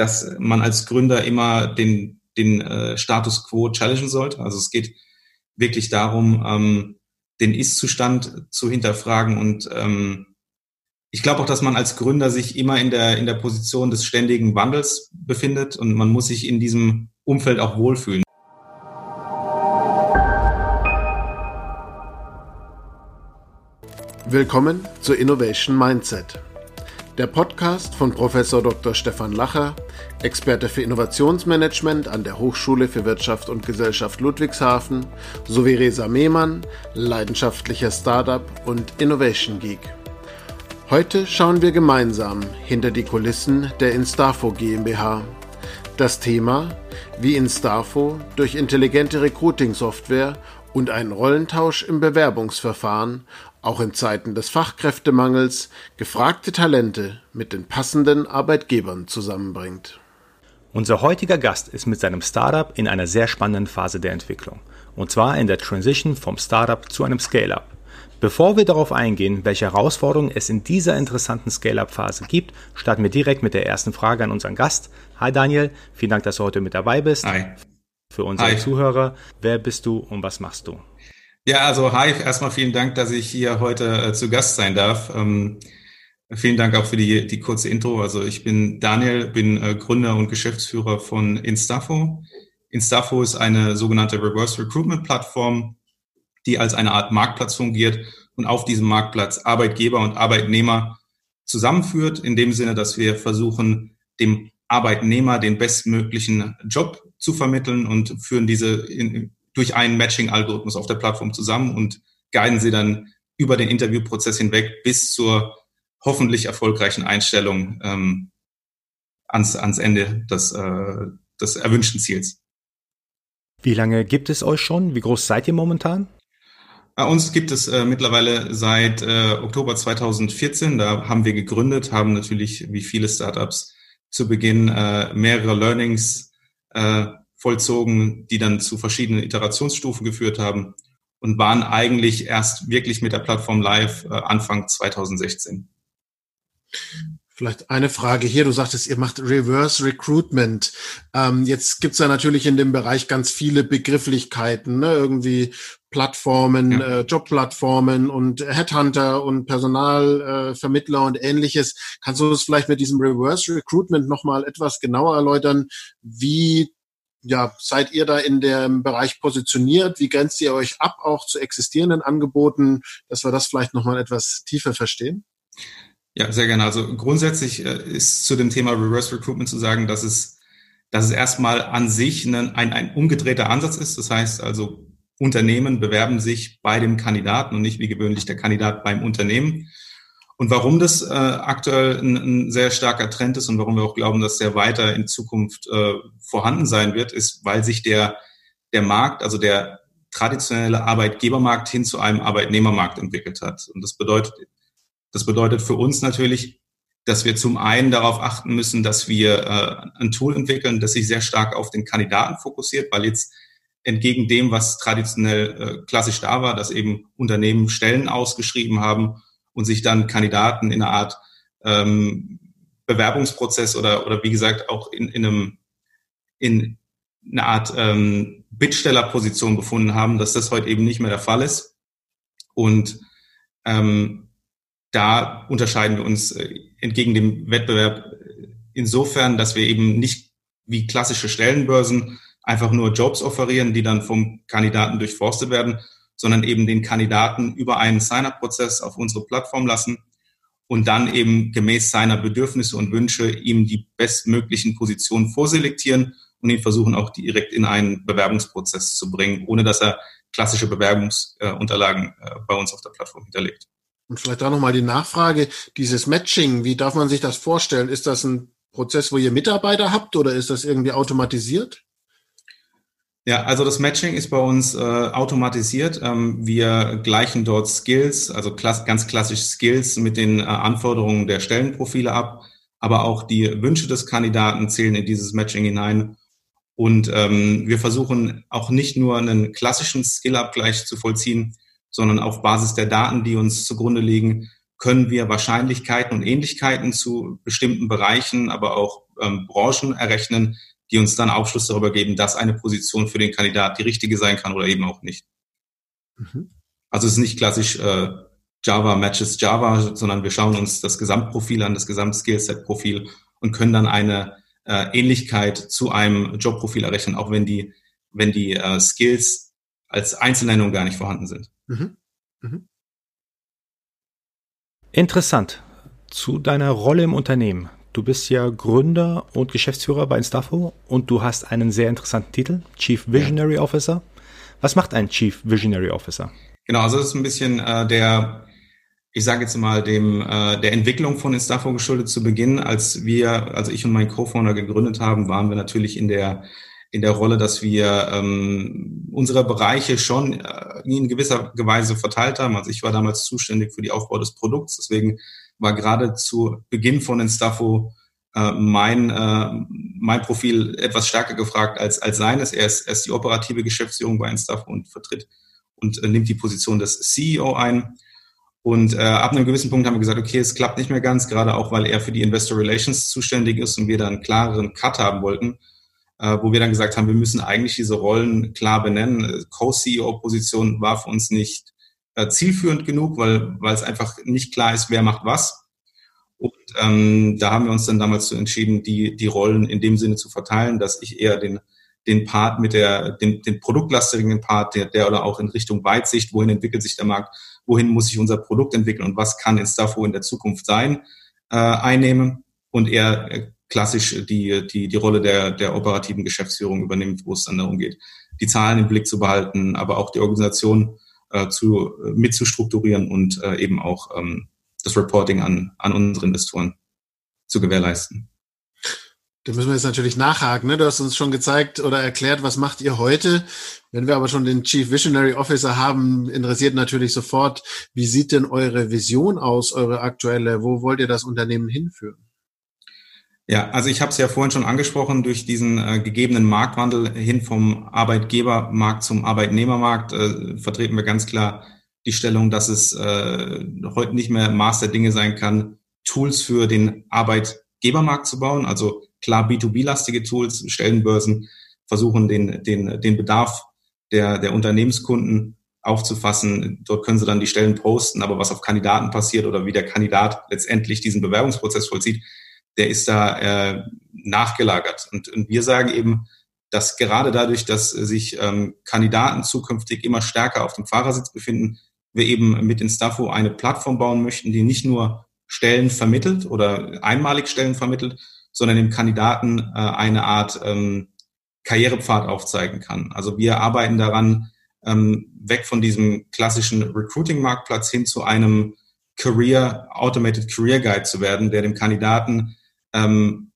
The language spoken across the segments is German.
dass man als Gründer immer den, den äh, Status quo challengen sollte. Also es geht wirklich darum, ähm, den Ist-Zustand zu hinterfragen und ähm, ich glaube auch, dass man als Gründer sich immer in der, in der Position des ständigen Wandels befindet und man muss sich in diesem Umfeld auch wohlfühlen. Willkommen zu Innovation Mindset. Der Podcast von Professor Dr. Stefan Lacher, Experte für Innovationsmanagement an der Hochschule für Wirtschaft und Gesellschaft Ludwigshafen, sowie Resa Mehmann, leidenschaftlicher Startup und Innovation Geek. Heute schauen wir gemeinsam hinter die Kulissen der Instafo GmbH. Das Thema, wie Instafo durch intelligente Recruiting-Software und einen Rollentausch im Bewerbungsverfahren auch in Zeiten des Fachkräftemangels gefragte Talente mit den passenden Arbeitgebern zusammenbringt. Unser heutiger Gast ist mit seinem Startup in einer sehr spannenden Phase der Entwicklung. Und zwar in der Transition vom Startup zu einem Scale-up. Bevor wir darauf eingehen, welche Herausforderungen es in dieser interessanten Scale-up-Phase gibt, starten wir direkt mit der ersten Frage an unseren Gast. Hi Daniel, vielen Dank, dass du heute mit dabei bist. Hi. Für unsere Hi. Zuhörer, wer bist du und was machst du? Ja, also hi, erstmal vielen Dank, dass ich hier heute äh, zu Gast sein darf. Ähm, vielen Dank auch für die, die kurze Intro. Also ich bin Daniel, bin äh, Gründer und Geschäftsführer von Instafo. Instafo ist eine sogenannte Reverse Recruitment Plattform, die als eine Art Marktplatz fungiert und auf diesem Marktplatz Arbeitgeber und Arbeitnehmer zusammenführt, in dem Sinne, dass wir versuchen, dem Arbeitnehmer den bestmöglichen Job zu vermitteln und führen diese in, durch einen Matching-Algorithmus auf der Plattform zusammen und guiden sie dann über den Interviewprozess hinweg bis zur hoffentlich erfolgreichen Einstellung ähm, ans, ans Ende des, äh, des erwünschten Ziels. Wie lange gibt es euch schon? Wie groß seid ihr momentan? Bei uns gibt es äh, mittlerweile seit äh, Oktober 2014. Da haben wir gegründet, haben natürlich wie viele Startups zu Beginn äh, mehrere Learnings äh, vollzogen, die dann zu verschiedenen Iterationsstufen geführt haben und waren eigentlich erst wirklich mit der Plattform live äh, Anfang 2016. Vielleicht eine Frage hier. Du sagtest, ihr macht Reverse Recruitment. Ähm, jetzt gibt's ja natürlich in dem Bereich ganz viele Begrifflichkeiten, ne? irgendwie Plattformen, ja. äh, Jobplattformen und Headhunter und Personalvermittler äh, und ähnliches. Kannst du das vielleicht mit diesem Reverse Recruitment nochmal etwas genauer erläutern, wie ja, seid ihr da in dem Bereich positioniert? Wie grenzt ihr euch ab auch zu existierenden Angeboten, dass wir das vielleicht nochmal etwas tiefer verstehen? Ja, sehr gerne. Also grundsätzlich äh, ist zu dem Thema Reverse Recruitment zu sagen, dass es, dass es erstmal an sich ein, ein, ein umgedrehter Ansatz ist. Das heißt also, Unternehmen bewerben sich bei dem Kandidaten und nicht wie gewöhnlich der Kandidat beim Unternehmen. Und warum das äh, aktuell ein, ein, sehr starker Trend ist und warum wir auch glauben, dass der weiter in Zukunft äh, vorhanden sein wird, ist, weil sich der, der Markt, also der traditionelle Arbeitgebermarkt hin zu einem Arbeitnehmermarkt entwickelt hat. Und das bedeutet, das bedeutet für uns natürlich, dass wir zum einen darauf achten müssen, dass wir äh, ein Tool entwickeln, das sich sehr stark auf den Kandidaten fokussiert, weil jetzt entgegen dem, was traditionell äh, klassisch da war, dass eben Unternehmen Stellen ausgeschrieben haben und sich dann Kandidaten in einer Art ähm, Bewerbungsprozess oder, oder wie gesagt auch in, in einem in einer Art ähm, Bittstellerposition befunden haben, dass das heute eben nicht mehr der Fall ist. Und ähm, da unterscheiden wir uns äh, entgegen dem Wettbewerb insofern, dass wir eben nicht wie klassische Stellenbörsen einfach nur Jobs offerieren, die dann vom Kandidaten durchforstet werden, sondern eben den Kandidaten über einen Sign-up-Prozess auf unsere Plattform lassen und dann eben gemäß seiner Bedürfnisse und Wünsche ihm die bestmöglichen Positionen vorselektieren und ihn versuchen auch direkt in einen Bewerbungsprozess zu bringen, ohne dass er klassische Bewerbungsunterlagen äh, bei uns auf der Plattform hinterlegt. Und vielleicht da nochmal die Nachfrage, dieses Matching, wie darf man sich das vorstellen? Ist das ein Prozess, wo ihr Mitarbeiter habt oder ist das irgendwie automatisiert? Ja, also das Matching ist bei uns äh, automatisiert. Ähm, wir gleichen dort Skills, also klass ganz klassisch Skills mit den äh, Anforderungen der Stellenprofile ab, aber auch die Wünsche des Kandidaten zählen in dieses Matching hinein. Und ähm, wir versuchen auch nicht nur einen klassischen Skill-Abgleich zu vollziehen, sondern auf Basis der Daten, die uns zugrunde liegen, können wir Wahrscheinlichkeiten und Ähnlichkeiten zu bestimmten Bereichen, aber auch ähm, Branchen errechnen, die uns dann Aufschluss darüber geben, dass eine Position für den Kandidat die richtige sein kann oder eben auch nicht. Mhm. Also es ist nicht klassisch äh, Java matches Java, sondern wir schauen uns das Gesamtprofil an, das Gesamt-Skillset-Profil und können dann eine äh, Ähnlichkeit zu einem Jobprofil errechnen, auch wenn die, wenn die äh, Skills als Einzelnennung gar nicht vorhanden sind. Mhm. Mhm. Interessant. Zu deiner Rolle im Unternehmen. Du bist ja Gründer und Geschäftsführer bei Instafo und du hast einen sehr interessanten Titel, Chief Visionary ja. Officer. Was macht ein Chief Visionary Officer? Genau, also das ist ein bisschen äh, der, ich sage jetzt mal, dem äh, der Entwicklung von Instafo geschuldet zu Beginn. Als wir, also ich und mein Co-Founder gegründet haben, waren wir natürlich in der in der Rolle, dass wir ähm, unsere Bereiche schon äh, in gewisser Weise verteilt haben. Also ich war damals zuständig für die Aufbau des Produkts, deswegen war gerade zu Beginn von Instafo äh, mein, äh, mein Profil etwas stärker gefragt als, als seines. Er ist, er ist die operative Geschäftsführung bei Instafo und vertritt und äh, nimmt die Position des CEO ein. Und äh, ab einem gewissen Punkt haben wir gesagt, okay, es klappt nicht mehr ganz, gerade auch, weil er für die Investor Relations zuständig ist und wir da einen klareren Cut haben wollten, äh, wo wir dann gesagt haben, wir müssen eigentlich diese Rollen klar benennen. Co-CEO-Position war für uns nicht äh, zielführend genug, weil, weil es einfach nicht klar ist, wer macht was. Und ähm, da haben wir uns dann damals so entschieden, die, die Rollen in dem Sinne zu verteilen, dass ich eher den, den Part mit der, den, den produktlastigen Part, der, der oder auch in Richtung Weitsicht, wohin entwickelt sich der Markt, wohin muss sich unser Produkt entwickeln und was kann Instafo in der Zukunft sein, äh, einnehmen und eher äh, klassisch die, die, die Rolle der, der operativen Geschäftsführung übernimmt, wo es dann darum geht, die Zahlen im Blick zu behalten, aber auch die Organisation äh, zu, äh, mitzustrukturieren und äh, eben auch ähm, das Reporting an, an unsere Investoren zu gewährleisten. Da müssen wir jetzt natürlich nachhaken. Ne? Du hast uns schon gezeigt oder erklärt, was macht ihr heute. Wenn wir aber schon den Chief Visionary Officer haben, interessiert natürlich sofort, wie sieht denn eure Vision aus, eure aktuelle? Wo wollt ihr das Unternehmen hinführen? Ja, also ich habe es ja vorhin schon angesprochen, durch diesen äh, gegebenen Marktwandel hin vom Arbeitgebermarkt zum Arbeitnehmermarkt äh, vertreten wir ganz klar die Stellung, dass es äh, heute nicht mehr Maß der Dinge sein kann, Tools für den Arbeitgebermarkt zu bauen. Also klar B2B-lastige Tools, Stellenbörsen versuchen den, den, den Bedarf der, der Unternehmenskunden aufzufassen. Dort können sie dann die Stellen posten, aber was auf Kandidaten passiert oder wie der Kandidat letztendlich diesen Bewerbungsprozess vollzieht, der ist da äh, nachgelagert. Und, und wir sagen eben, dass gerade dadurch, dass sich ähm, Kandidaten zukünftig immer stärker auf dem Fahrersitz befinden, wir eben mit Instafo eine Plattform bauen möchten, die nicht nur Stellen vermittelt oder einmalig Stellen vermittelt, sondern dem Kandidaten äh, eine Art ähm, Karrierepfad aufzeigen kann. Also wir arbeiten daran, ähm, weg von diesem klassischen Recruiting-Marktplatz hin zu einem Career, Automated Career Guide zu werden, der dem Kandidaten ähm,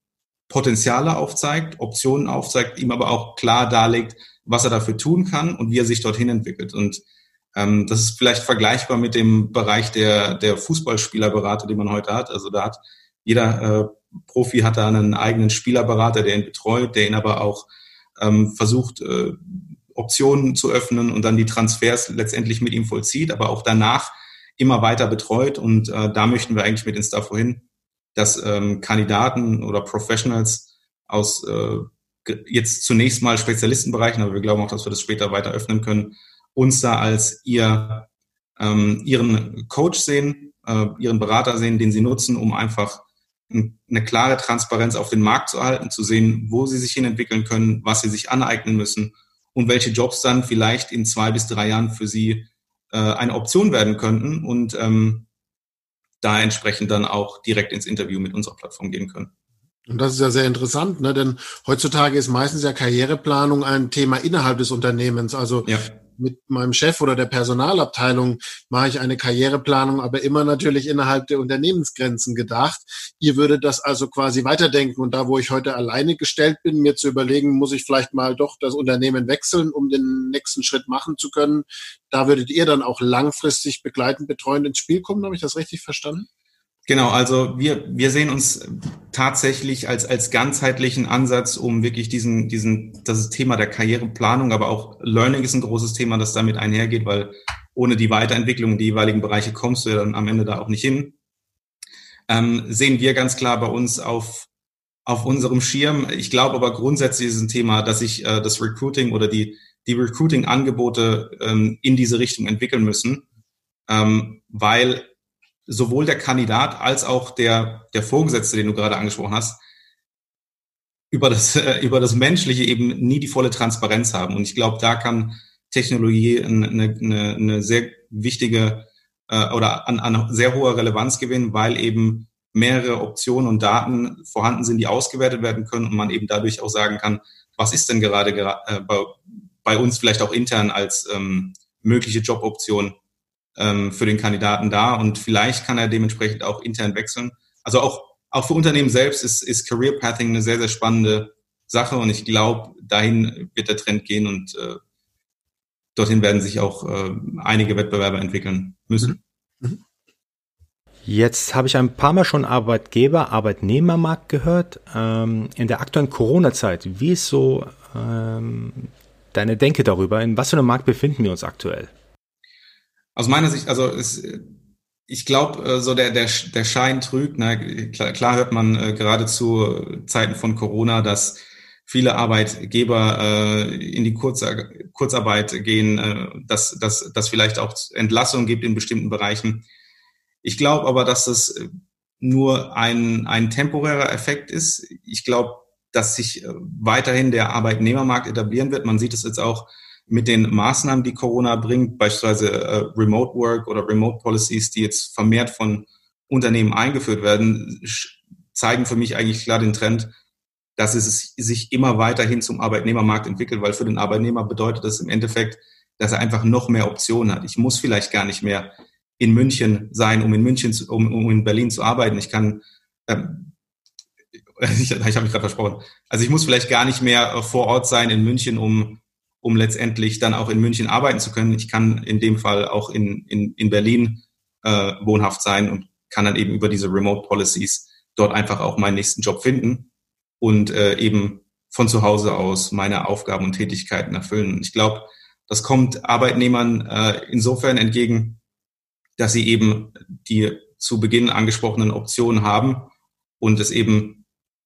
Potenziale aufzeigt, Optionen aufzeigt, ihm aber auch klar darlegt, was er dafür tun kann und wie er sich dorthin entwickelt. Und ähm, das ist vielleicht vergleichbar mit dem Bereich der, der Fußballspielerberater, die man heute hat. Also da hat jeder äh, Profi hat da einen eigenen Spielerberater, der ihn betreut, der ihn aber auch ähm, versucht, äh, Optionen zu öffnen und dann die Transfers letztendlich mit ihm vollzieht, aber auch danach immer weiter betreut. Und äh, da möchten wir eigentlich mit ins Instafo hin, dass ähm, Kandidaten oder Professionals aus äh, jetzt zunächst mal Spezialistenbereichen, aber wir glauben auch, dass wir das später weiter öffnen können, uns da als ihr ähm, ihren Coach sehen, äh, ihren Berater sehen, den sie nutzen, um einfach eine klare Transparenz auf den Markt zu erhalten, zu sehen, wo sie sich hin entwickeln können, was sie sich aneignen müssen und welche Jobs dann vielleicht in zwei bis drei Jahren für sie äh, eine Option werden könnten. Und ähm, da entsprechend dann auch direkt ins Interview mit unserer Plattform gehen können. Und das ist ja sehr interessant, ne? denn heutzutage ist meistens ja Karriereplanung ein Thema innerhalb des Unternehmens. Also ja mit meinem Chef oder der Personalabteilung mache ich eine Karriereplanung, aber immer natürlich innerhalb der Unternehmensgrenzen gedacht. Ihr würdet das also quasi weiterdenken und da, wo ich heute alleine gestellt bin, mir zu überlegen, muss ich vielleicht mal doch das Unternehmen wechseln, um den nächsten Schritt machen zu können. Da würdet ihr dann auch langfristig begleitend betreuend ins Spiel kommen. Habe ich das richtig verstanden? Genau, also wir, wir sehen uns tatsächlich als, als ganzheitlichen Ansatz, um wirklich diesen, diesen, das Thema der Karriereplanung, aber auch Learning ist ein großes Thema, das damit einhergeht, weil ohne die Weiterentwicklung in die jeweiligen Bereiche kommst du ja dann am Ende da auch nicht hin. Ähm, sehen wir ganz klar bei uns auf auf unserem Schirm. Ich glaube aber grundsätzlich ist ein Thema, dass sich äh, das Recruiting oder die, die Recruiting-Angebote ähm, in diese Richtung entwickeln müssen, ähm, weil sowohl der Kandidat als auch der, der Vorgesetzte, den du gerade angesprochen hast, über das, äh, über das Menschliche eben nie die volle Transparenz haben. Und ich glaube, da kann Technologie eine, eine, eine sehr wichtige äh, oder an, an sehr hoher Relevanz gewinnen, weil eben mehrere Optionen und Daten vorhanden sind, die ausgewertet werden können und man eben dadurch auch sagen kann, was ist denn gerade äh, bei, bei uns vielleicht auch intern als ähm, mögliche Joboption ähm, für den Kandidaten da und vielleicht kann er dementsprechend auch intern wechseln. Also auch, auch für Unternehmen selbst ist, ist Career Pathing eine sehr, sehr spannende Sache und ich glaube, dahin wird der Trend gehen und äh, dorthin werden sich auch äh, einige Wettbewerber entwickeln müssen. Mhm. Jetzt habe ich ein paar Mal schon Arbeitgeber, Arbeitnehmermarkt gehört. Ähm, in der aktuellen Corona-Zeit, wie ist so ähm, deine Denke darüber? In was für einem Markt befinden wir uns aktuell? Aus meiner Sicht, also es, ich glaube, äh, so der, der, der Schein trügt. Ne? Klar, klar hört man äh, gerade zu Zeiten von Corona, dass viele Arbeitgeber äh, in die Kurz Kurzarbeit gehen, äh, dass, dass, dass vielleicht auch Entlassungen gibt in bestimmten Bereichen. Ich glaube aber, dass das nur ein, ein temporärer Effekt ist. Ich glaube, dass sich äh, weiterhin der Arbeitnehmermarkt etablieren wird. Man sieht es jetzt auch mit den Maßnahmen, die Corona bringt, beispielsweise äh, Remote Work oder Remote Policies, die jetzt vermehrt von Unternehmen eingeführt werden, zeigen für mich eigentlich klar den Trend, dass es sich immer weiterhin zum Arbeitnehmermarkt entwickelt, weil für den Arbeitnehmer bedeutet das im Endeffekt, dass er einfach noch mehr Optionen hat. Ich muss vielleicht gar nicht mehr in München sein, um in München, zu, um, um in Berlin zu arbeiten. Ich kann, ähm, ich, ich habe mich gerade versprochen. Also ich muss vielleicht gar nicht mehr vor Ort sein in München, um, um letztendlich dann auch in München arbeiten zu können. Ich kann in dem Fall auch in, in, in Berlin äh, wohnhaft sein und kann dann eben über diese Remote Policies dort einfach auch meinen nächsten Job finden und äh, eben von zu Hause aus meine Aufgaben und Tätigkeiten erfüllen. Ich glaube, das kommt Arbeitnehmern äh, insofern entgegen, dass sie eben die zu Beginn angesprochenen Optionen haben und es eben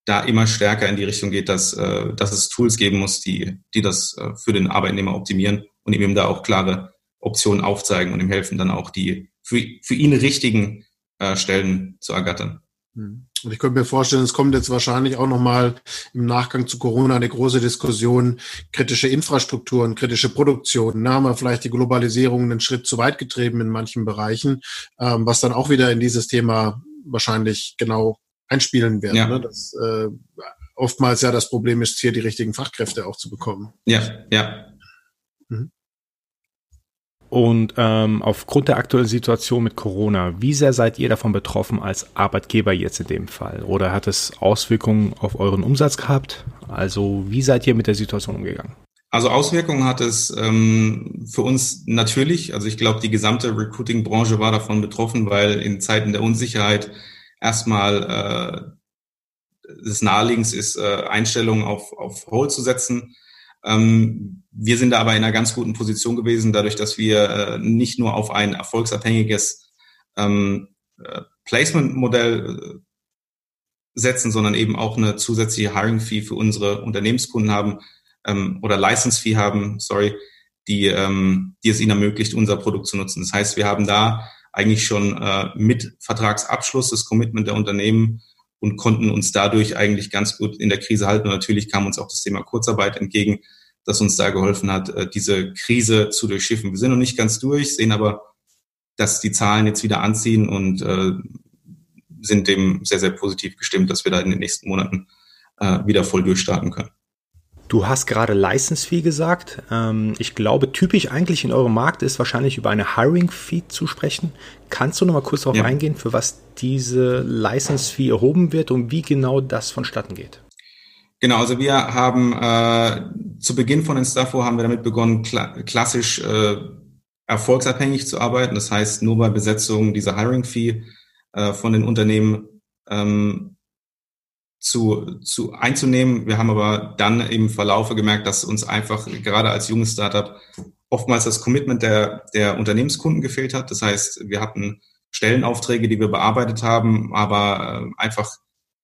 da immer stärker in die Richtung geht, dass, äh, dass es Tools geben muss, die, die das äh, für den Arbeitnehmer optimieren und ihm da auch klare Optionen aufzeigen und ihm helfen, dann auch die für, für ihn richtigen äh, Stellen zu ergattern. Hm. Und ich könnte mir vorstellen, es kommt jetzt wahrscheinlich auch nochmal im Nachgang zu Corona eine große Diskussion, kritische Infrastrukturen, kritische Produktion. Da haben wir vielleicht die Globalisierung einen Schritt zu weit getrieben in manchen Bereichen, ähm, was dann auch wieder in dieses Thema wahrscheinlich genau einspielen wird. Ja. Ne? Das, äh, oftmals ja das Problem ist, hier die richtigen Fachkräfte auch zu bekommen. Ja, ja. Mhm. Und ähm, aufgrund der aktuellen Situation mit Corona, wie sehr seid ihr davon betroffen als Arbeitgeber jetzt in dem Fall? Oder hat es Auswirkungen auf euren Umsatz gehabt? Also wie seid ihr mit der Situation umgegangen? Also Auswirkungen hat es ähm, für uns natürlich. Also ich glaube, die gesamte Recruiting-Branche war davon betroffen, weil in Zeiten der Unsicherheit erstmal äh, des Naheliegens ist, äh, Einstellungen auf, auf Hold zu setzen. Ähm, wir sind da aber in einer ganz guten Position gewesen, dadurch, dass wir äh, nicht nur auf ein erfolgsabhängiges ähm, äh, Placement-Modell äh, setzen, sondern eben auch eine zusätzliche Hiring-Fee für unsere Unternehmenskunden haben ähm, oder License-Fee haben, sorry, die, ähm, die es ihnen ermöglicht, unser Produkt zu nutzen. Das heißt, wir haben da eigentlich schon äh, mit Vertragsabschluss das Commitment der Unternehmen und konnten uns dadurch eigentlich ganz gut in der Krise halten. Und natürlich kam uns auch das Thema Kurzarbeit entgegen, das uns da geholfen hat, äh, diese Krise zu durchschiffen. Wir sind noch nicht ganz durch, sehen aber, dass die Zahlen jetzt wieder anziehen und äh, sind dem sehr, sehr positiv gestimmt, dass wir da in den nächsten Monaten äh, wieder voll durchstarten können. Du hast gerade License Fee gesagt. Ähm, ich glaube, typisch eigentlich in eurem Markt ist wahrscheinlich über eine Hiring Fee zu sprechen. Kannst du noch mal kurz darauf ja. eingehen, für was diese License Fee erhoben wird und wie genau das vonstatten geht? Genau, also wir haben äh, zu Beginn von Instafo haben wir damit begonnen, kla klassisch äh, erfolgsabhängig zu arbeiten. Das heißt, nur bei Besetzung dieser Hiring Fee äh, von den Unternehmen ähm, zu, zu einzunehmen. Wir haben aber dann im Verlaufe gemerkt, dass uns einfach gerade als junges Startup oftmals das Commitment der, der Unternehmenskunden gefehlt hat. Das heißt, wir hatten Stellenaufträge, die wir bearbeitet haben, aber äh, einfach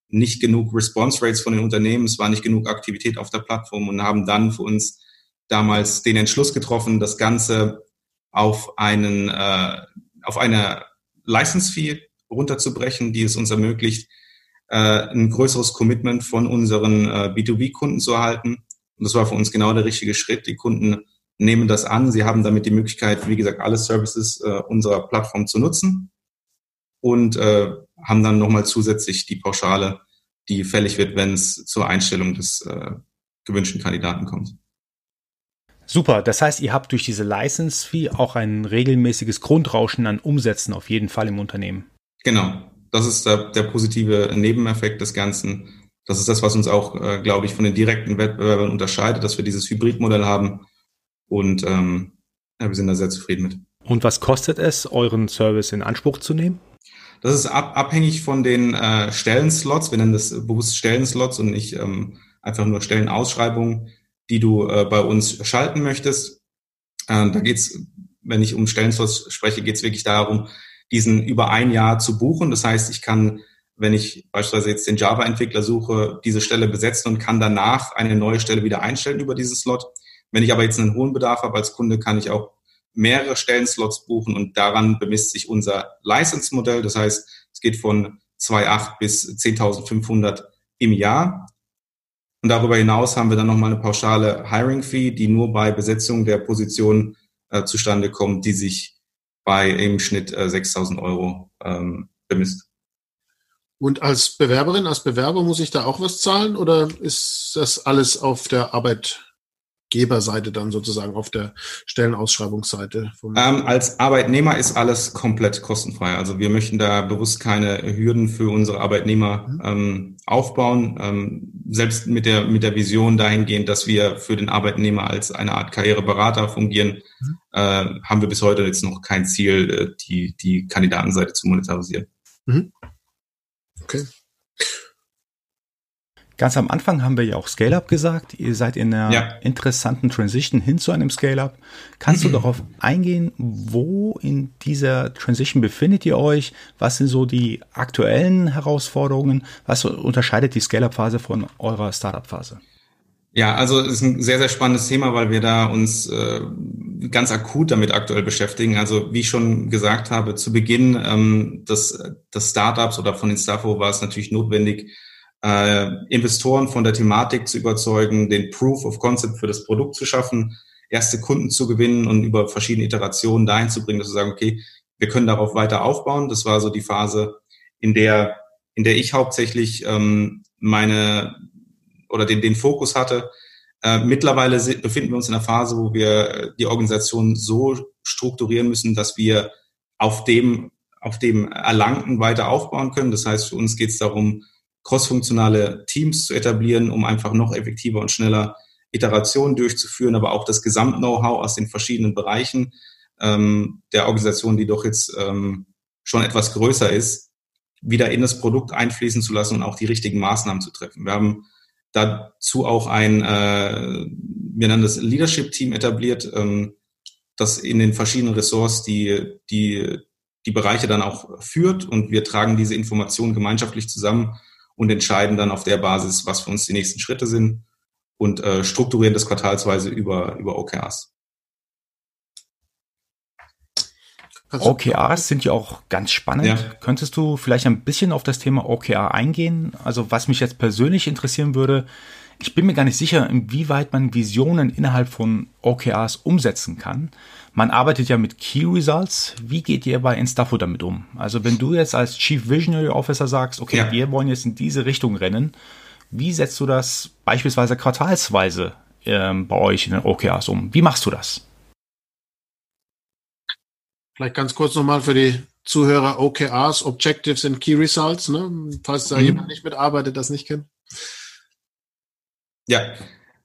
nicht genug Response Rates von den Unternehmen, es war nicht genug Aktivität auf der Plattform und haben dann für uns damals den Entschluss getroffen, das Ganze auf einen äh, auf eine License Fee runterzubrechen, die es uns ermöglicht, ein größeres Commitment von unseren äh, B2B-Kunden zu erhalten. Und das war für uns genau der richtige Schritt. Die Kunden nehmen das an. Sie haben damit die Möglichkeit, wie gesagt, alle Services äh, unserer Plattform zu nutzen und äh, haben dann nochmal zusätzlich die Pauschale, die fällig wird, wenn es zur Einstellung des äh, gewünschten Kandidaten kommt. Super, das heißt, ihr habt durch diese License-Fee auch ein regelmäßiges Grundrauschen an Umsätzen auf jeden Fall im Unternehmen. Genau, das ist der, der positive Nebeneffekt des Ganzen. Das ist das, was uns auch, äh, glaube ich, von den direkten Wettbewerbern unterscheidet, dass wir dieses Hybridmodell haben. Und ähm, ja, wir sind da sehr zufrieden mit. Und was kostet es, euren Service in Anspruch zu nehmen? Das ist ab, abhängig von den äh, Stellenslots. Wir nennen das bewusst Stellenslots und nicht ähm, einfach nur Stellenausschreibungen die du äh, bei uns schalten möchtest. Äh, da geht's, wenn ich um Stellenslots spreche, geht's wirklich darum, diesen über ein Jahr zu buchen. Das heißt, ich kann, wenn ich beispielsweise jetzt den Java-Entwickler suche, diese Stelle besetzen und kann danach eine neue Stelle wieder einstellen über diesen Slot. Wenn ich aber jetzt einen hohen Bedarf habe als Kunde, kann ich auch mehrere Stellenslots buchen und daran bemisst sich unser License-Modell. Das heißt, es geht von 2,8 bis 10.500 im Jahr. Und darüber hinaus haben wir dann nochmal eine pauschale Hiring-Fee, die nur bei Besetzung der Position äh, zustande kommt, die sich bei im Schnitt äh, 6.000 Euro ähm, bemisst. Und als Bewerberin, als Bewerber muss ich da auch was zahlen oder ist das alles auf der Arbeit, Arbeitgeberseite dann sozusagen auf der Stellenausschreibungsseite? Ähm, als Arbeitnehmer ist alles komplett kostenfrei. Also wir möchten da bewusst keine Hürden für unsere Arbeitnehmer mhm. ähm, aufbauen. Ähm, selbst mit der, mit der Vision dahingehend, dass wir für den Arbeitnehmer als eine Art Karriereberater fungieren, mhm. äh, haben wir bis heute jetzt noch kein Ziel, äh, die, die Kandidatenseite zu monetarisieren. Mhm. Okay. Ganz am Anfang haben wir ja auch Scale-Up gesagt. Ihr seid in einer ja. interessanten Transition hin zu einem Scale-Up. Kannst mhm. du darauf eingehen, wo in dieser Transition befindet ihr euch? Was sind so die aktuellen Herausforderungen? Was unterscheidet die Scale-Up-Phase von eurer Startup-Phase? Ja, also es ist ein sehr, sehr spannendes Thema, weil wir da uns äh, ganz akut damit aktuell beschäftigen. Also wie ich schon gesagt habe, zu Beginn ähm, des, des Startups oder von den Staffo war es natürlich notwendig, äh, Investoren von der Thematik zu überzeugen, den Proof of Concept für das Produkt zu schaffen, erste Kunden zu gewinnen und über verschiedene Iterationen dahin zu bringen, dass wir sagen, okay, wir können darauf weiter aufbauen. Das war so die Phase, in der, in der ich hauptsächlich ähm, meine oder den, den Fokus hatte. Äh, mittlerweile befinden wir uns in einer Phase, wo wir die Organisation so strukturieren müssen, dass wir auf dem, auf dem Erlangten weiter aufbauen können. Das heißt, für uns geht es darum, crossfunktionale Teams zu etablieren, um einfach noch effektiver und schneller Iterationen durchzuführen, aber auch das Gesamt-Know-how aus den verschiedenen Bereichen ähm, der Organisation, die doch jetzt ähm, schon etwas größer ist, wieder in das Produkt einfließen zu lassen und auch die richtigen Maßnahmen zu treffen. Wir haben dazu auch ein, äh, wir nennen das Leadership-Team etabliert, ähm, das in den verschiedenen Ressorts die, die, die Bereiche dann auch führt und wir tragen diese Informationen gemeinschaftlich zusammen und entscheiden dann auf der Basis, was für uns die nächsten Schritte sind und äh, strukturieren das quartalsweise über, über OKRs. OKRs sind ja auch ganz spannend. Ja. Könntest du vielleicht ein bisschen auf das Thema OKR eingehen? Also was mich jetzt persönlich interessieren würde, ich bin mir gar nicht sicher, inwieweit man Visionen innerhalb von OKRs umsetzen kann. Man arbeitet ja mit Key Results. Wie geht ihr bei Instafo damit um? Also wenn du jetzt als Chief Visionary Officer sagst, okay, ja. wir wollen jetzt in diese Richtung rennen, wie setzt du das beispielsweise quartalsweise ähm, bei euch in den OKRs um? Wie machst du das? Vielleicht ganz kurz nochmal für die Zuhörer OKRs, Objectives and Key Results, ne? falls da mhm. jemand nicht mitarbeitet, das nicht kennt. Ja,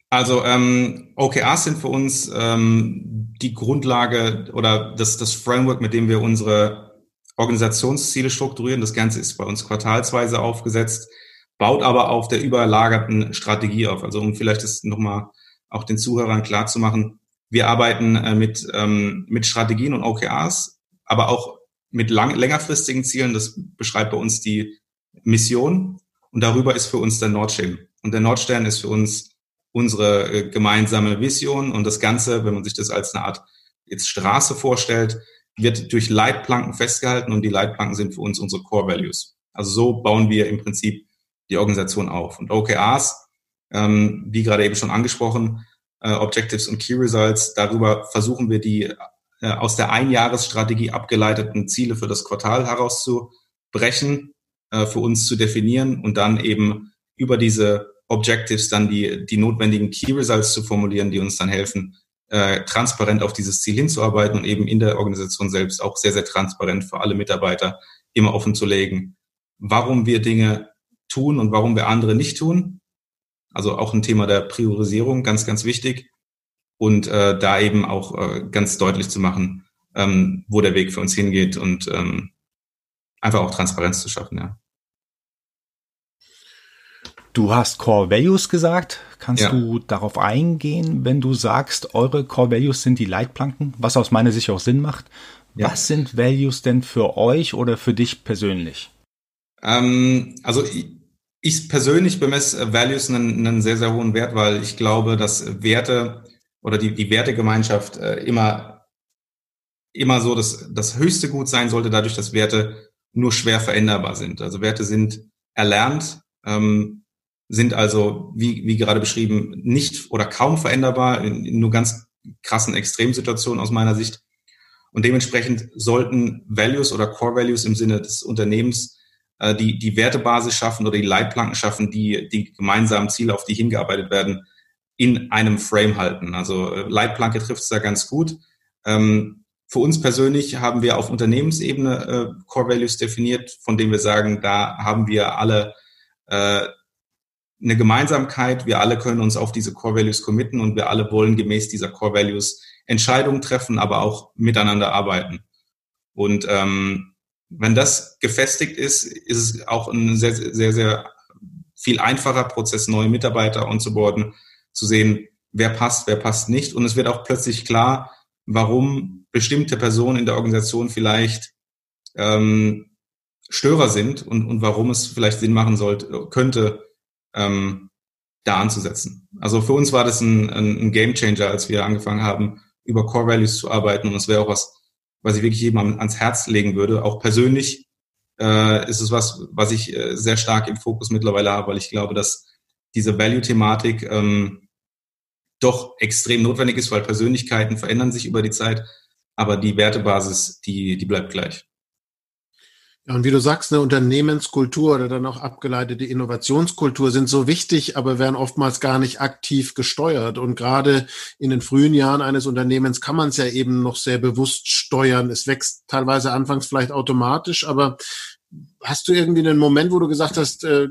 also ähm, OKRs sind für uns ähm, die Grundlage oder das, das Framework, mit dem wir unsere Organisationsziele strukturieren. Das Ganze ist bei uns quartalsweise aufgesetzt, baut aber auf der überlagerten Strategie auf. Also um vielleicht das nochmal auch den Zuhörern klar zu machen, wir arbeiten äh, mit, ähm, mit Strategien und OKRs, aber auch mit lang, längerfristigen Zielen. Das beschreibt bei uns die Mission Und darüber ist für uns der Nordstern. Und der Nordstern ist für uns unsere äh, gemeinsame Vision. Und das Ganze, wenn man sich das als eine Art jetzt Straße vorstellt, wird durch Leitplanken festgehalten und die Leitplanken sind für uns unsere Core Values. Also so bauen wir im Prinzip die Organisation auf. Und OKRs, ähm, wie gerade eben schon angesprochen, äh, Objectives und Key Results, darüber versuchen wir die äh, aus der Einjahresstrategie abgeleiteten Ziele für das Quartal herauszubrechen, äh, für uns zu definieren und dann eben über diese Objectives dann die, die notwendigen Key Results zu formulieren, die uns dann helfen, äh, transparent auf dieses Ziel hinzuarbeiten und eben in der Organisation selbst auch sehr, sehr transparent für alle Mitarbeiter immer offen zu legen, warum wir Dinge tun und warum wir andere nicht tun. Also auch ein Thema der Priorisierung, ganz, ganz wichtig. Und äh, da eben auch äh, ganz deutlich zu machen, ähm, wo der Weg für uns hingeht und ähm, einfach auch Transparenz zu schaffen, ja. Du hast Core Values gesagt. Kannst ja. du darauf eingehen, wenn du sagst, eure Core Values sind die Leitplanken, was aus meiner Sicht auch Sinn macht? Ja. Was sind Values denn für euch oder für dich persönlich? Ähm, also ich, ich persönlich bemesse Values einen, einen sehr, sehr hohen Wert, weil ich glaube, dass Werte oder die, die Wertegemeinschaft äh, immer, immer so das, das höchste Gut sein sollte, dadurch, dass Werte nur schwer veränderbar sind. Also Werte sind erlernt, ähm, sind also, wie, wie gerade beschrieben, nicht oder kaum veränderbar, in, in nur ganz krassen Extremsituationen aus meiner Sicht. Und dementsprechend sollten Values oder Core Values im Sinne des Unternehmens äh, die, die Wertebasis schaffen oder die Leitplanken schaffen, die die gemeinsamen Ziele, auf die hingearbeitet werden, in einem Frame halten. Also äh, Leitplanke trifft es da ganz gut. Ähm, für uns persönlich haben wir auf Unternehmensebene äh, Core Values definiert, von denen wir sagen, da haben wir alle äh, eine Gemeinsamkeit. Wir alle können uns auf diese Core Values committen und wir alle wollen gemäß dieser Core Values Entscheidungen treffen, aber auch miteinander arbeiten. Und ähm, wenn das gefestigt ist, ist es auch ein sehr, sehr, sehr viel einfacher Prozess, neue Mitarbeiter onzuboarden, zu sehen, wer passt, wer passt nicht. Und es wird auch plötzlich klar, warum bestimmte Personen in der Organisation vielleicht ähm, Störer sind und, und warum es vielleicht Sinn machen sollte, könnte, ähm, da anzusetzen. Also für uns war das ein, ein, Game Changer, als wir angefangen haben, über Core Values zu arbeiten. Und es wäre auch was, was ich wirklich jedem ans Herz legen würde. Auch persönlich äh, ist es was, was ich äh, sehr stark im Fokus mittlerweile habe, weil ich glaube, dass diese Value-Thematik ähm, doch extrem notwendig ist, weil Persönlichkeiten verändern sich über die Zeit, aber die Wertebasis, die, die bleibt gleich. Ja, und wie du sagst, eine Unternehmenskultur oder dann auch abgeleitete Innovationskultur sind so wichtig, aber werden oftmals gar nicht aktiv gesteuert. Und gerade in den frühen Jahren eines Unternehmens kann man es ja eben noch sehr bewusst steuern. Es wächst teilweise anfangs vielleicht automatisch, aber hast du irgendwie einen Moment, wo du gesagt hast, äh,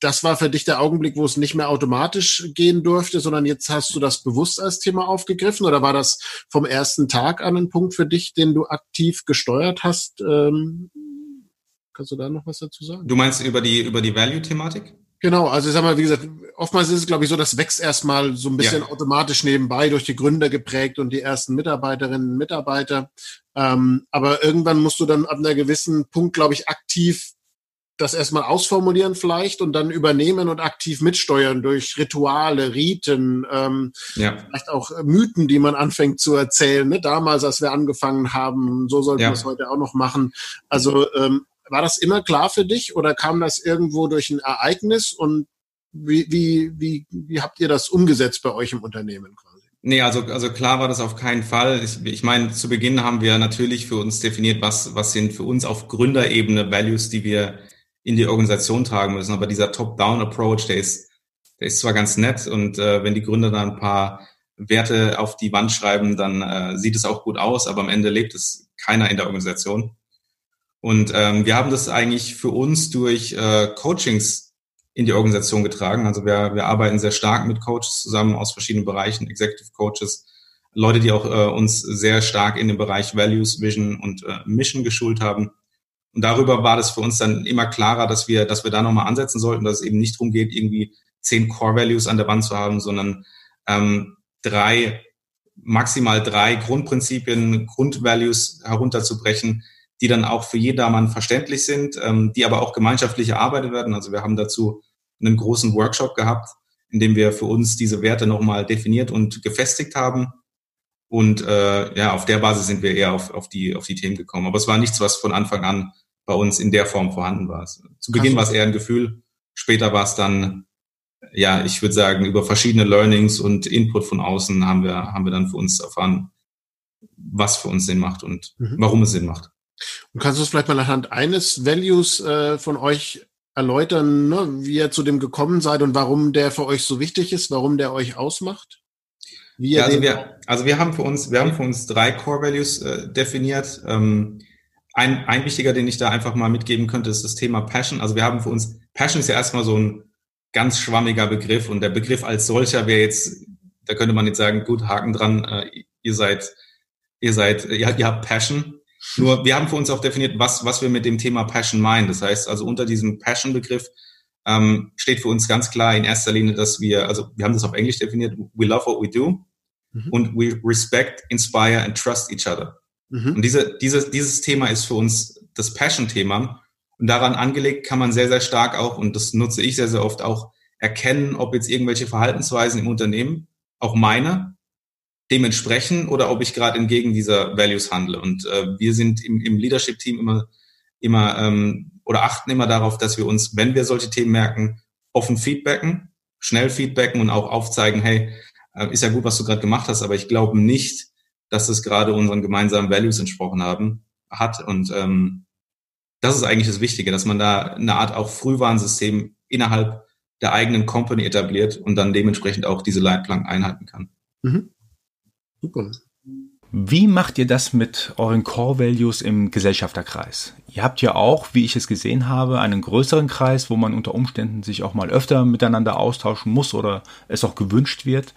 das war für dich der Augenblick, wo es nicht mehr automatisch gehen durfte, sondern jetzt hast du das bewusst als Thema aufgegriffen oder war das vom ersten Tag an ein Punkt für dich, den du aktiv gesteuert hast? Kannst du da noch was dazu sagen? Du meinst über die, über die Value-Thematik? Genau, also ich sag mal, wie gesagt, oftmals ist es, glaube ich, so, das wächst erstmal so ein bisschen ja. automatisch nebenbei durch die Gründer geprägt und die ersten Mitarbeiterinnen und Mitarbeiter. Ähm, aber irgendwann musst du dann ab einer gewissen Punkt, glaube ich, aktiv das erstmal ausformulieren vielleicht und dann übernehmen und aktiv mitsteuern durch Rituale, Riten, ähm, ja. vielleicht auch Mythen, die man anfängt zu erzählen. Ne? Damals, als wir angefangen haben, so sollten ja. wir es heute auch noch machen. Also ähm, war das immer klar für dich oder kam das irgendwo durch ein Ereignis und wie, wie, wie, wie habt ihr das umgesetzt bei euch im Unternehmen quasi? Nee, also, also klar war das auf keinen Fall. Ich, ich meine, zu Beginn haben wir natürlich für uns definiert, was, was sind für uns auf Gründerebene Values, die wir in die Organisation tragen müssen. Aber dieser Top-Down-Approach, der ist, der ist zwar ganz nett und äh, wenn die Gründer dann ein paar Werte auf die Wand schreiben, dann äh, sieht es auch gut aus, aber am Ende lebt es keiner in der Organisation. Und ähm, wir haben das eigentlich für uns durch äh, Coachings in die Organisation getragen. Also wir, wir arbeiten sehr stark mit Coaches zusammen aus verschiedenen Bereichen, Executive Coaches, Leute, die auch äh, uns sehr stark in dem Bereich Values, Vision und äh, Mission geschult haben. Und darüber war das für uns dann immer klarer, dass wir, dass wir da nochmal ansetzen sollten, dass es eben nicht darum geht, irgendwie zehn Core Values an der Wand zu haben, sondern ähm, drei, maximal drei Grundprinzipien, Grundvalues herunterzubrechen, die dann auch für jedermann verständlich sind, ähm, die aber auch gemeinschaftlich erarbeitet werden. Also wir haben dazu einen großen Workshop gehabt, in dem wir für uns diese Werte nochmal definiert und gefestigt haben. Und äh, ja, auf der Basis sind wir eher auf, auf, die, auf die Themen gekommen. Aber es war nichts, was von Anfang an bei uns in der Form vorhanden war. Zu Beginn war es eher ein Gefühl, später war es dann, ja, ich würde sagen, über verschiedene Learnings und Input von außen haben wir, haben wir dann für uns erfahren, was für uns Sinn macht und mhm. warum es Sinn macht. Und kannst du es vielleicht mal anhand eines Values äh, von euch erläutern, ne, wie ihr zu dem gekommen seid und warum der für euch so wichtig ist, warum der euch ausmacht? ja, also, wir, also wir haben für uns, wir haben für uns drei Core Values äh, definiert. Ähm, ein, ein wichtiger, den ich da einfach mal mitgeben könnte, ist das Thema Passion. Also wir haben für uns, Passion ist ja erstmal so ein ganz schwammiger Begriff und der Begriff als solcher wäre jetzt, da könnte man jetzt sagen, gut, Haken dran, äh, ihr seid, ihr seid, ihr, ihr habt Passion. Nur wir haben für uns auch definiert, was, was wir mit dem Thema Passion meinen. Das heißt, also unter diesem Passion-Begriff ähm, steht für uns ganz klar in erster Linie, dass wir, also wir haben das auf Englisch definiert, we love what we do mhm. und we respect, inspire and trust each other. Mhm. Und diese, diese, dieses Thema ist für uns das Passion-Thema. Und daran angelegt kann man sehr, sehr stark auch, und das nutze ich sehr, sehr oft auch, erkennen, ob jetzt irgendwelche Verhaltensweisen im Unternehmen, auch meine, dementsprechend oder ob ich gerade entgegen dieser Values handle. Und äh, wir sind im, im Leadership-Team immer, immer ähm, oder achten immer darauf, dass wir uns, wenn wir solche Themen merken, offen feedbacken, schnell feedbacken und auch aufzeigen, hey, äh, ist ja gut, was du gerade gemacht hast, aber ich glaube nicht, dass es gerade unseren gemeinsamen Values entsprochen haben, hat. Und ähm, das ist eigentlich das Wichtige, dass man da eine Art auch Frühwarnsystem innerhalb der eigenen Company etabliert und dann dementsprechend auch diese Leitplanken einhalten kann. Mhm. Super. Wie macht ihr das mit euren Core Values im Gesellschafterkreis? Ihr habt ja auch, wie ich es gesehen habe, einen größeren Kreis, wo man unter Umständen sich auch mal öfter miteinander austauschen muss oder es auch gewünscht wird.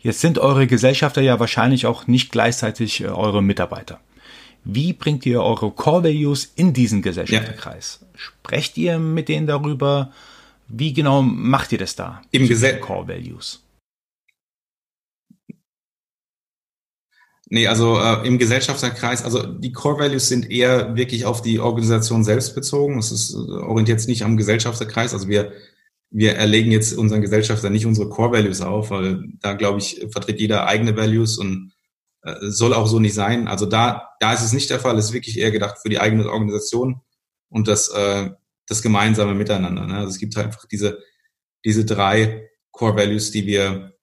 Jetzt sind eure Gesellschafter ja wahrscheinlich auch nicht gleichzeitig äh, eure Mitarbeiter. Wie bringt ihr eure Core Values in diesen Gesellschafterkreis? Ja. Sprecht ihr mit denen darüber? Wie genau macht ihr das da? Im Gesell Core Values. Nee, also äh, im Gesellschafterkreis, also die Core Values sind eher wirklich auf die Organisation selbst bezogen. Es ist äh, orientiert nicht am Gesellschafterkreis. Also wir, wir erlegen jetzt unseren Gesellschaftern nicht unsere Core Values auf, weil da, glaube ich, vertritt jeder eigene Values und äh, soll auch so nicht sein. Also da, da ist es nicht der Fall. Es ist wirklich eher gedacht für die eigene Organisation und das, äh, das gemeinsame Miteinander. Ne? Also es gibt halt einfach diese, diese drei Core Values, die wir,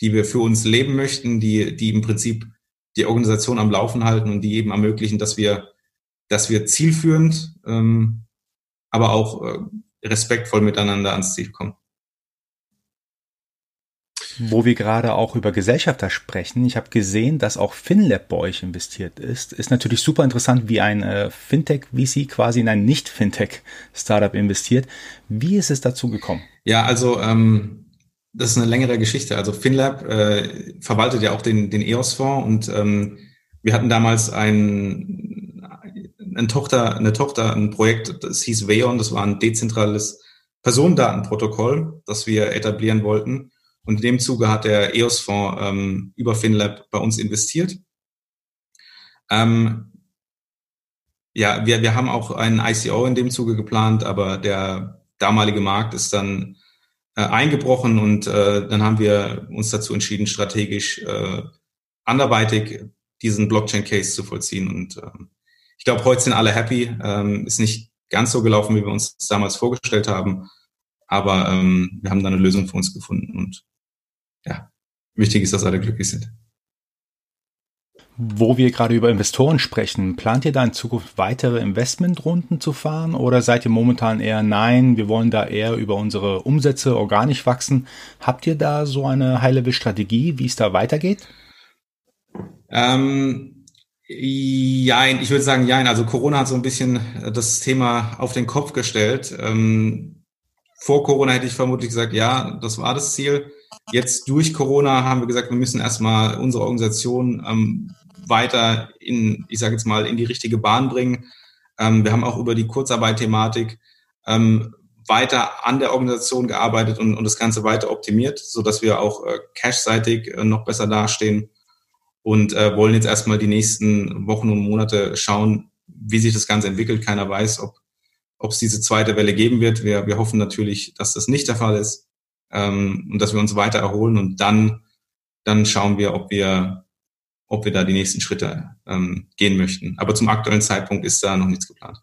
die wir für uns leben möchten, die, die im Prinzip die Organisation am Laufen halten und die eben ermöglichen, dass wir, dass wir zielführend, ähm, aber auch äh, respektvoll miteinander ans Ziel kommen. Wo wir gerade auch über Gesellschafter sprechen, ich habe gesehen, dass auch FinLab bei euch investiert ist. Ist natürlich super interessant, wie ein äh, Fintech-VC quasi in ein Nicht-Fintech-Startup investiert. Wie ist es dazu gekommen? Ja, also ähm, das ist eine längere Geschichte. Also FinLab äh, verwaltet ja auch den, den EOS-Fonds und ähm, wir hatten damals ein, ein Tochter, eine Tochter, ein Projekt, das hieß Veon, das war ein dezentrales Personendatenprotokoll, das wir etablieren wollten. Und in dem Zuge hat der EOS-Fonds ähm, über FinLab bei uns investiert. Ähm, ja, wir, wir haben auch ein ICO in dem Zuge geplant, aber der damalige Markt ist dann äh, eingebrochen und äh, dann haben wir uns dazu entschieden, strategisch äh, anderweitig diesen Blockchain-Case zu vollziehen. Und ähm, ich glaube, heute sind alle happy. Ähm, ist nicht ganz so gelaufen, wie wir uns damals vorgestellt haben, aber ähm, wir haben da eine Lösung für uns gefunden und ja, wichtig ist, dass alle glücklich sind. Wo wir gerade über Investoren sprechen, plant ihr da in Zukunft weitere Investmentrunden zu fahren oder seid ihr momentan eher nein, wir wollen da eher über unsere Umsätze organisch wachsen? Habt ihr da so eine High-Level-Strategie, wie es da weitergeht? Ähm, jein, ich würde sagen jein. Also Corona hat so ein bisschen das Thema auf den Kopf gestellt. Ähm, vor Corona hätte ich vermutlich gesagt, ja, das war das Ziel. Jetzt durch Corona haben wir gesagt, wir müssen erstmal unsere Organisation ähm, weiter in, ich sage jetzt mal, in die richtige Bahn bringen. Ähm, wir haben auch über die Kurzarbeit-Thematik ähm, weiter an der Organisation gearbeitet und, und das Ganze weiter optimiert, so dass wir auch äh, cash-seitig äh, noch besser dastehen und äh, wollen jetzt erstmal die nächsten Wochen und Monate schauen, wie sich das Ganze entwickelt. Keiner weiß, ob ob es diese zweite Welle geben wird. Wir, wir hoffen natürlich, dass das nicht der Fall ist ähm, und dass wir uns weiter erholen und dann, dann schauen wir, ob wir, ob wir da die nächsten Schritte ähm, gehen möchten. Aber zum aktuellen Zeitpunkt ist da noch nichts geplant.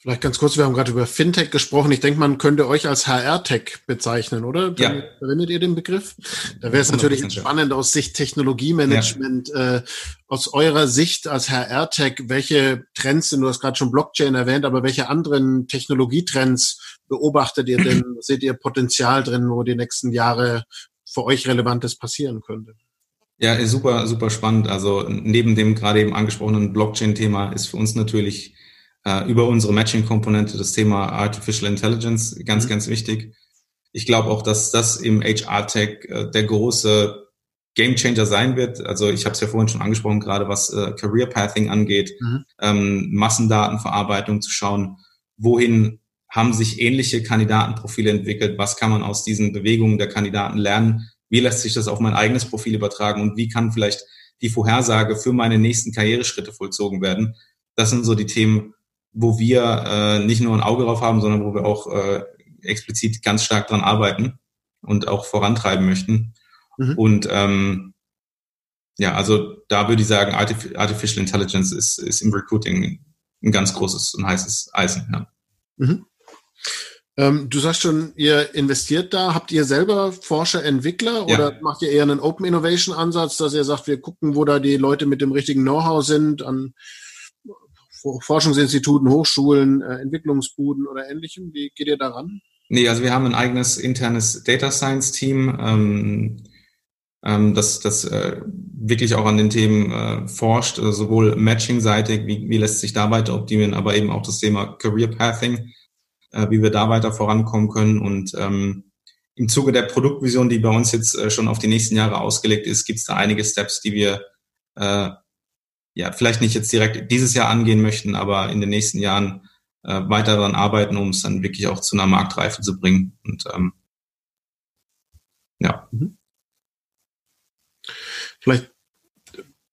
Vielleicht ganz kurz, wir haben gerade über Fintech gesprochen. Ich denke, man könnte euch als HR-Tech bezeichnen, oder? Ja. Verwendet ihr den Begriff? Da wäre es natürlich spannend aus Sicht Technologiemanagement. Ja. Äh, aus eurer Sicht als HR-Tech, welche Trends sind, du hast gerade schon Blockchain erwähnt, aber welche anderen Technologietrends beobachtet ihr denn? Seht ihr Potenzial drin, wo die nächsten Jahre für euch Relevantes passieren könnte? Ja, super, super spannend. Also neben dem gerade eben angesprochenen Blockchain-Thema ist für uns natürlich äh, über unsere Matching-Komponente das Thema Artificial Intelligence ganz, mhm. ganz wichtig. Ich glaube auch, dass das im HR-Tech äh, der große Game Changer sein wird. Also ich habe es ja vorhin schon angesprochen, gerade was äh, Career Pathing angeht, mhm. ähm, Massendatenverarbeitung zu schauen, wohin haben sich ähnliche Kandidatenprofile entwickelt, was kann man aus diesen Bewegungen der Kandidaten lernen, wie lässt sich das auf mein eigenes Profil übertragen und wie kann vielleicht die Vorhersage für meine nächsten Karriereschritte vollzogen werden. Das sind so die Themen, wo wir äh, nicht nur ein Auge drauf haben, sondern wo wir auch äh, explizit ganz stark dran arbeiten und auch vorantreiben möchten. Mhm. Und ähm, ja, also da würde ich sagen, Artif Artificial Intelligence ist, ist im Recruiting ein ganz großes und heißes Eisen. Ja. Mhm. Ähm, du sagst schon, ihr investiert da. Habt ihr selber Forscher, Entwickler ja. oder macht ihr eher einen Open Innovation Ansatz, dass ihr sagt, wir gucken, wo da die Leute mit dem richtigen Know-how sind, an Forschungsinstituten, Hochschulen, äh, Entwicklungsbuden oder ähnlichem? Wie geht ihr daran? Nee, also wir haben ein eigenes internes Data Science Team, ähm, ähm, das, das äh, wirklich auch an den Themen äh, forscht, äh, sowohl Matching-seitig, wie, wie lässt sich da weiter optimieren, aber eben auch das Thema Career Pathing, äh, wie wir da weiter vorankommen können. Und ähm, im Zuge der Produktvision, die bei uns jetzt äh, schon auf die nächsten Jahre ausgelegt ist, gibt es da einige Steps, die wir äh, ja, vielleicht nicht jetzt direkt dieses Jahr angehen möchten, aber in den nächsten Jahren äh, weiter daran arbeiten, um es dann wirklich auch zu einer Marktreife zu bringen. Und ähm, ja. Mhm. Vielleicht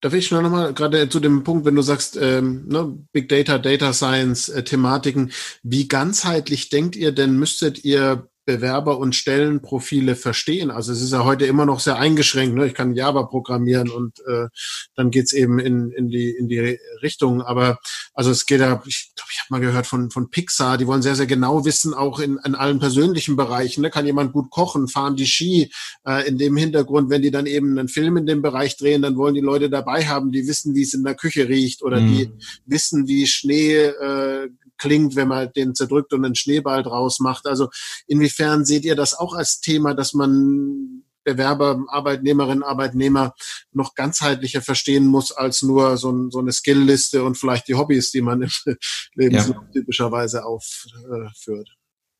darf ich noch mal gerade zu dem Punkt, wenn du sagst, ähm, ne, Big Data, Data Science, äh, Thematiken, wie ganzheitlich denkt ihr denn, müsstet ihr Bewerber und Stellenprofile verstehen. Also es ist ja heute immer noch sehr eingeschränkt. Ne? Ich kann Java programmieren und äh, dann geht's eben in, in, die, in die Richtung. Aber also es geht ja, ich glaube, ich habe mal gehört von, von Pixar, die wollen sehr, sehr genau wissen, auch in, in allen persönlichen Bereichen. Ne? Kann jemand gut kochen, fahren die Ski äh, in dem Hintergrund, wenn die dann eben einen Film in dem Bereich drehen, dann wollen die Leute dabei haben, die wissen, wie es in der Küche riecht oder mhm. die wissen, wie Schnee äh, klingt, wenn man den zerdrückt und einen Schneeball draus macht. Also inwiefern seht ihr das auch als Thema, dass man Bewerber, Arbeitnehmerinnen, Arbeitnehmer noch ganzheitlicher verstehen muss als nur so, ein, so eine Skillliste und vielleicht die Hobbys, die man im Lebenslauf ja. typischerweise aufführt.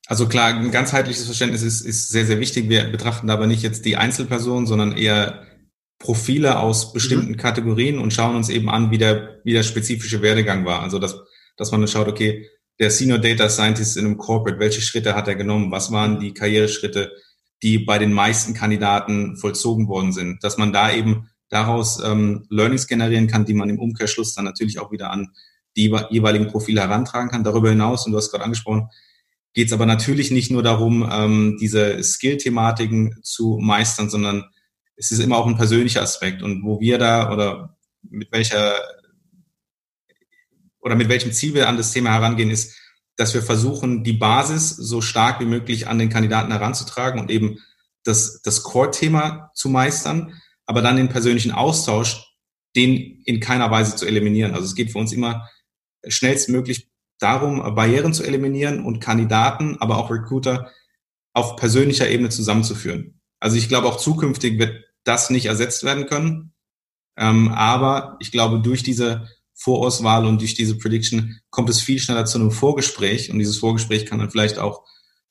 Also klar, ein ganzheitliches Verständnis ist, ist sehr, sehr wichtig. Wir betrachten aber nicht jetzt die Einzelperson, sondern eher Profile aus bestimmten mhm. Kategorien und schauen uns eben an, wie der, wie der spezifische Werdegang war. Also das dass man dann schaut, okay, der Senior Data Scientist in einem Corporate, welche Schritte hat er genommen? Was waren die Karriereschritte, die bei den meisten Kandidaten vollzogen worden sind? Dass man da eben daraus ähm, Learnings generieren kann, die man im Umkehrschluss dann natürlich auch wieder an die jeweiligen Profile herantragen kann. Darüber hinaus, und du hast gerade angesprochen, geht es aber natürlich nicht nur darum, ähm, diese Skill-Thematiken zu meistern, sondern es ist immer auch ein persönlicher Aspekt. Und wo wir da oder mit welcher oder mit welchem Ziel wir an das Thema herangehen, ist, dass wir versuchen, die Basis so stark wie möglich an den Kandidaten heranzutragen und eben das, das Core-Thema zu meistern, aber dann den persönlichen Austausch, den in keiner Weise zu eliminieren. Also es geht für uns immer schnellstmöglich darum, Barrieren zu eliminieren und Kandidaten, aber auch Recruiter auf persönlicher Ebene zusammenzuführen. Also ich glaube, auch zukünftig wird das nicht ersetzt werden können. Ähm, aber ich glaube, durch diese Vorauswahl und durch diese Prediction kommt es viel schneller zu einem Vorgespräch und dieses Vorgespräch kann dann vielleicht auch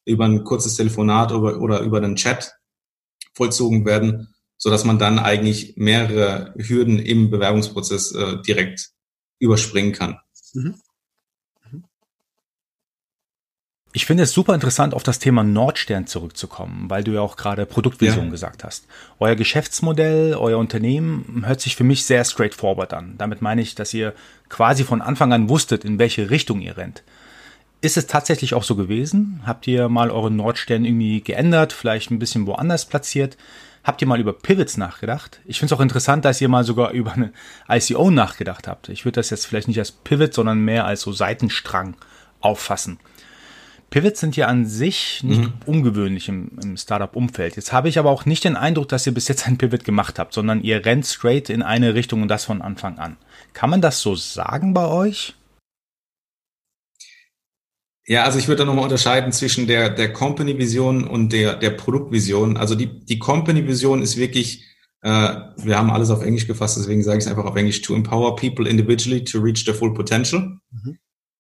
über ein kurzes Telefonat oder, oder über den Chat vollzogen werden, so dass man dann eigentlich mehrere Hürden im Bewerbungsprozess äh, direkt überspringen kann. Mhm. mhm. Ich finde es super interessant, auf das Thema Nordstern zurückzukommen, weil du ja auch gerade Produktvision ja. gesagt hast. Euer Geschäftsmodell, euer Unternehmen hört sich für mich sehr straightforward an. Damit meine ich, dass ihr quasi von Anfang an wusstet, in welche Richtung ihr rennt. Ist es tatsächlich auch so gewesen? Habt ihr mal euren Nordstern irgendwie geändert, vielleicht ein bisschen woanders platziert? Habt ihr mal über Pivots nachgedacht? Ich finde es auch interessant, dass ihr mal sogar über eine ICO nachgedacht habt. Ich würde das jetzt vielleicht nicht als Pivot, sondern mehr als so Seitenstrang auffassen. Pivots sind ja an sich nicht mhm. ungewöhnlich im, im Startup-Umfeld. Jetzt habe ich aber auch nicht den Eindruck, dass ihr bis jetzt ein Pivot gemacht habt, sondern ihr rennt straight in eine Richtung und das von Anfang an. Kann man das so sagen bei euch? Ja, also ich würde da nochmal unterscheiden zwischen der, der Company-Vision und der, der Produktvision. Also die, die Company-Vision ist wirklich, äh, wir haben alles auf Englisch gefasst, deswegen sage ich es einfach auf Englisch, to empower people individually to reach their full potential. Mhm.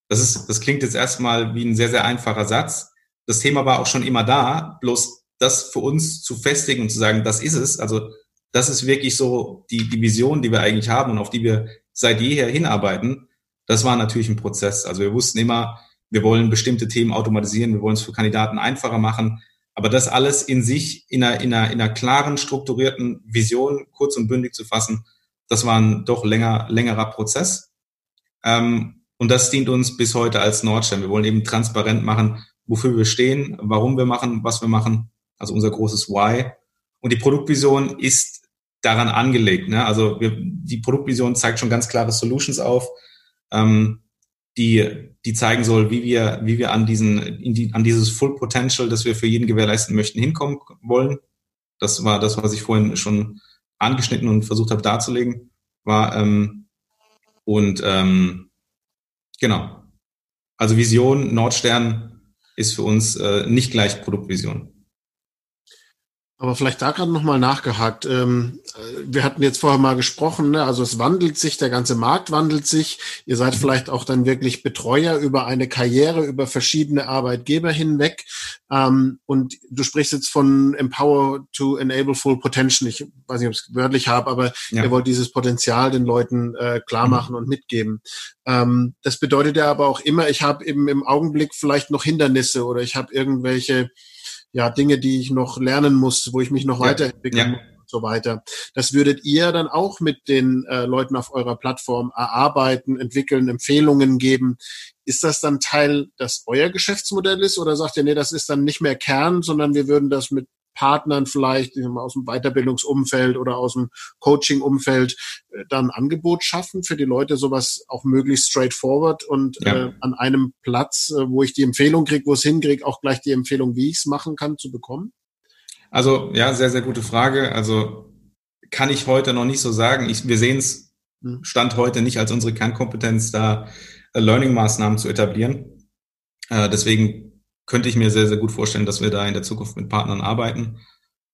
Das ist, das klingt jetzt erstmal wie ein sehr, sehr einfacher Satz. Das Thema war auch schon immer da, bloß das für uns zu festigen und zu sagen, das ist es. Also das ist wirklich so die, die Vision, die wir eigentlich haben und auf die wir seit jeher hinarbeiten. Das war natürlich ein Prozess. Also wir wussten immer, wir wollen bestimmte Themen automatisieren, wir wollen es für Kandidaten einfacher machen. Aber das alles in sich in einer, in einer, in einer klaren, strukturierten Vision kurz und bündig zu fassen, das war ein doch länger, längerer Prozess. Ähm, und das dient uns bis heute als Nordstern. Wir wollen eben transparent machen, wofür wir stehen, warum wir machen, was wir machen. Also unser großes Why. Und die Produktvision ist daran angelegt. Ne? Also wir, die Produktvision zeigt schon ganz klare Solutions auf, ähm, die, die zeigen soll, wie wir, wie wir an diesen, die, an dieses Full Potential, das wir für jeden gewährleisten möchten, hinkommen wollen. Das war das, was ich vorhin schon angeschnitten und versucht habe darzulegen, war ähm, und ähm, Genau. Also Vision, Nordstern ist für uns äh, nicht gleich Produktvision. Aber vielleicht da gerade nochmal nachgehakt. Ähm, wir hatten jetzt vorher mal gesprochen, ne? also es wandelt sich, der ganze Markt wandelt sich. Ihr seid vielleicht auch dann wirklich Betreuer über eine Karriere, über verschiedene Arbeitgeber hinweg. Ähm, und du sprichst jetzt von Empower to Enable Full Potential. Ich weiß nicht, ob ich es wörtlich habe, aber ja. ihr wollt dieses Potenzial den Leuten äh, klar mhm. machen mhm. und mitgeben. Ähm, das bedeutet ja aber auch immer, ich habe eben im Augenblick vielleicht noch Hindernisse oder ich habe irgendwelche ja, Dinge, die ich noch lernen muss, wo ich mich noch ja. weiterentwickeln muss und so weiter. Das würdet ihr dann auch mit den äh, Leuten auf eurer Plattform erarbeiten, entwickeln, Empfehlungen geben. Ist das dann Teil, das euer Geschäftsmodell ist oder sagt ihr, nee, das ist dann nicht mehr Kern, sondern wir würden das mit Partnern vielleicht aus dem Weiterbildungsumfeld oder aus dem Coaching-Umfeld äh, dann Angebot schaffen für die Leute, sowas auch möglichst straightforward und ja. äh, an einem Platz, äh, wo ich die Empfehlung kriege, wo es hinkriege, auch gleich die Empfehlung, wie ich es machen kann, zu bekommen? Also ja, sehr, sehr gute Frage. Also kann ich heute noch nicht so sagen. Ich, wir sehen es hm. Stand heute nicht als unsere Kernkompetenz, da äh, Learning-Maßnahmen zu etablieren. Äh, deswegen könnte ich mir sehr, sehr gut vorstellen, dass wir da in der Zukunft mit Partnern arbeiten.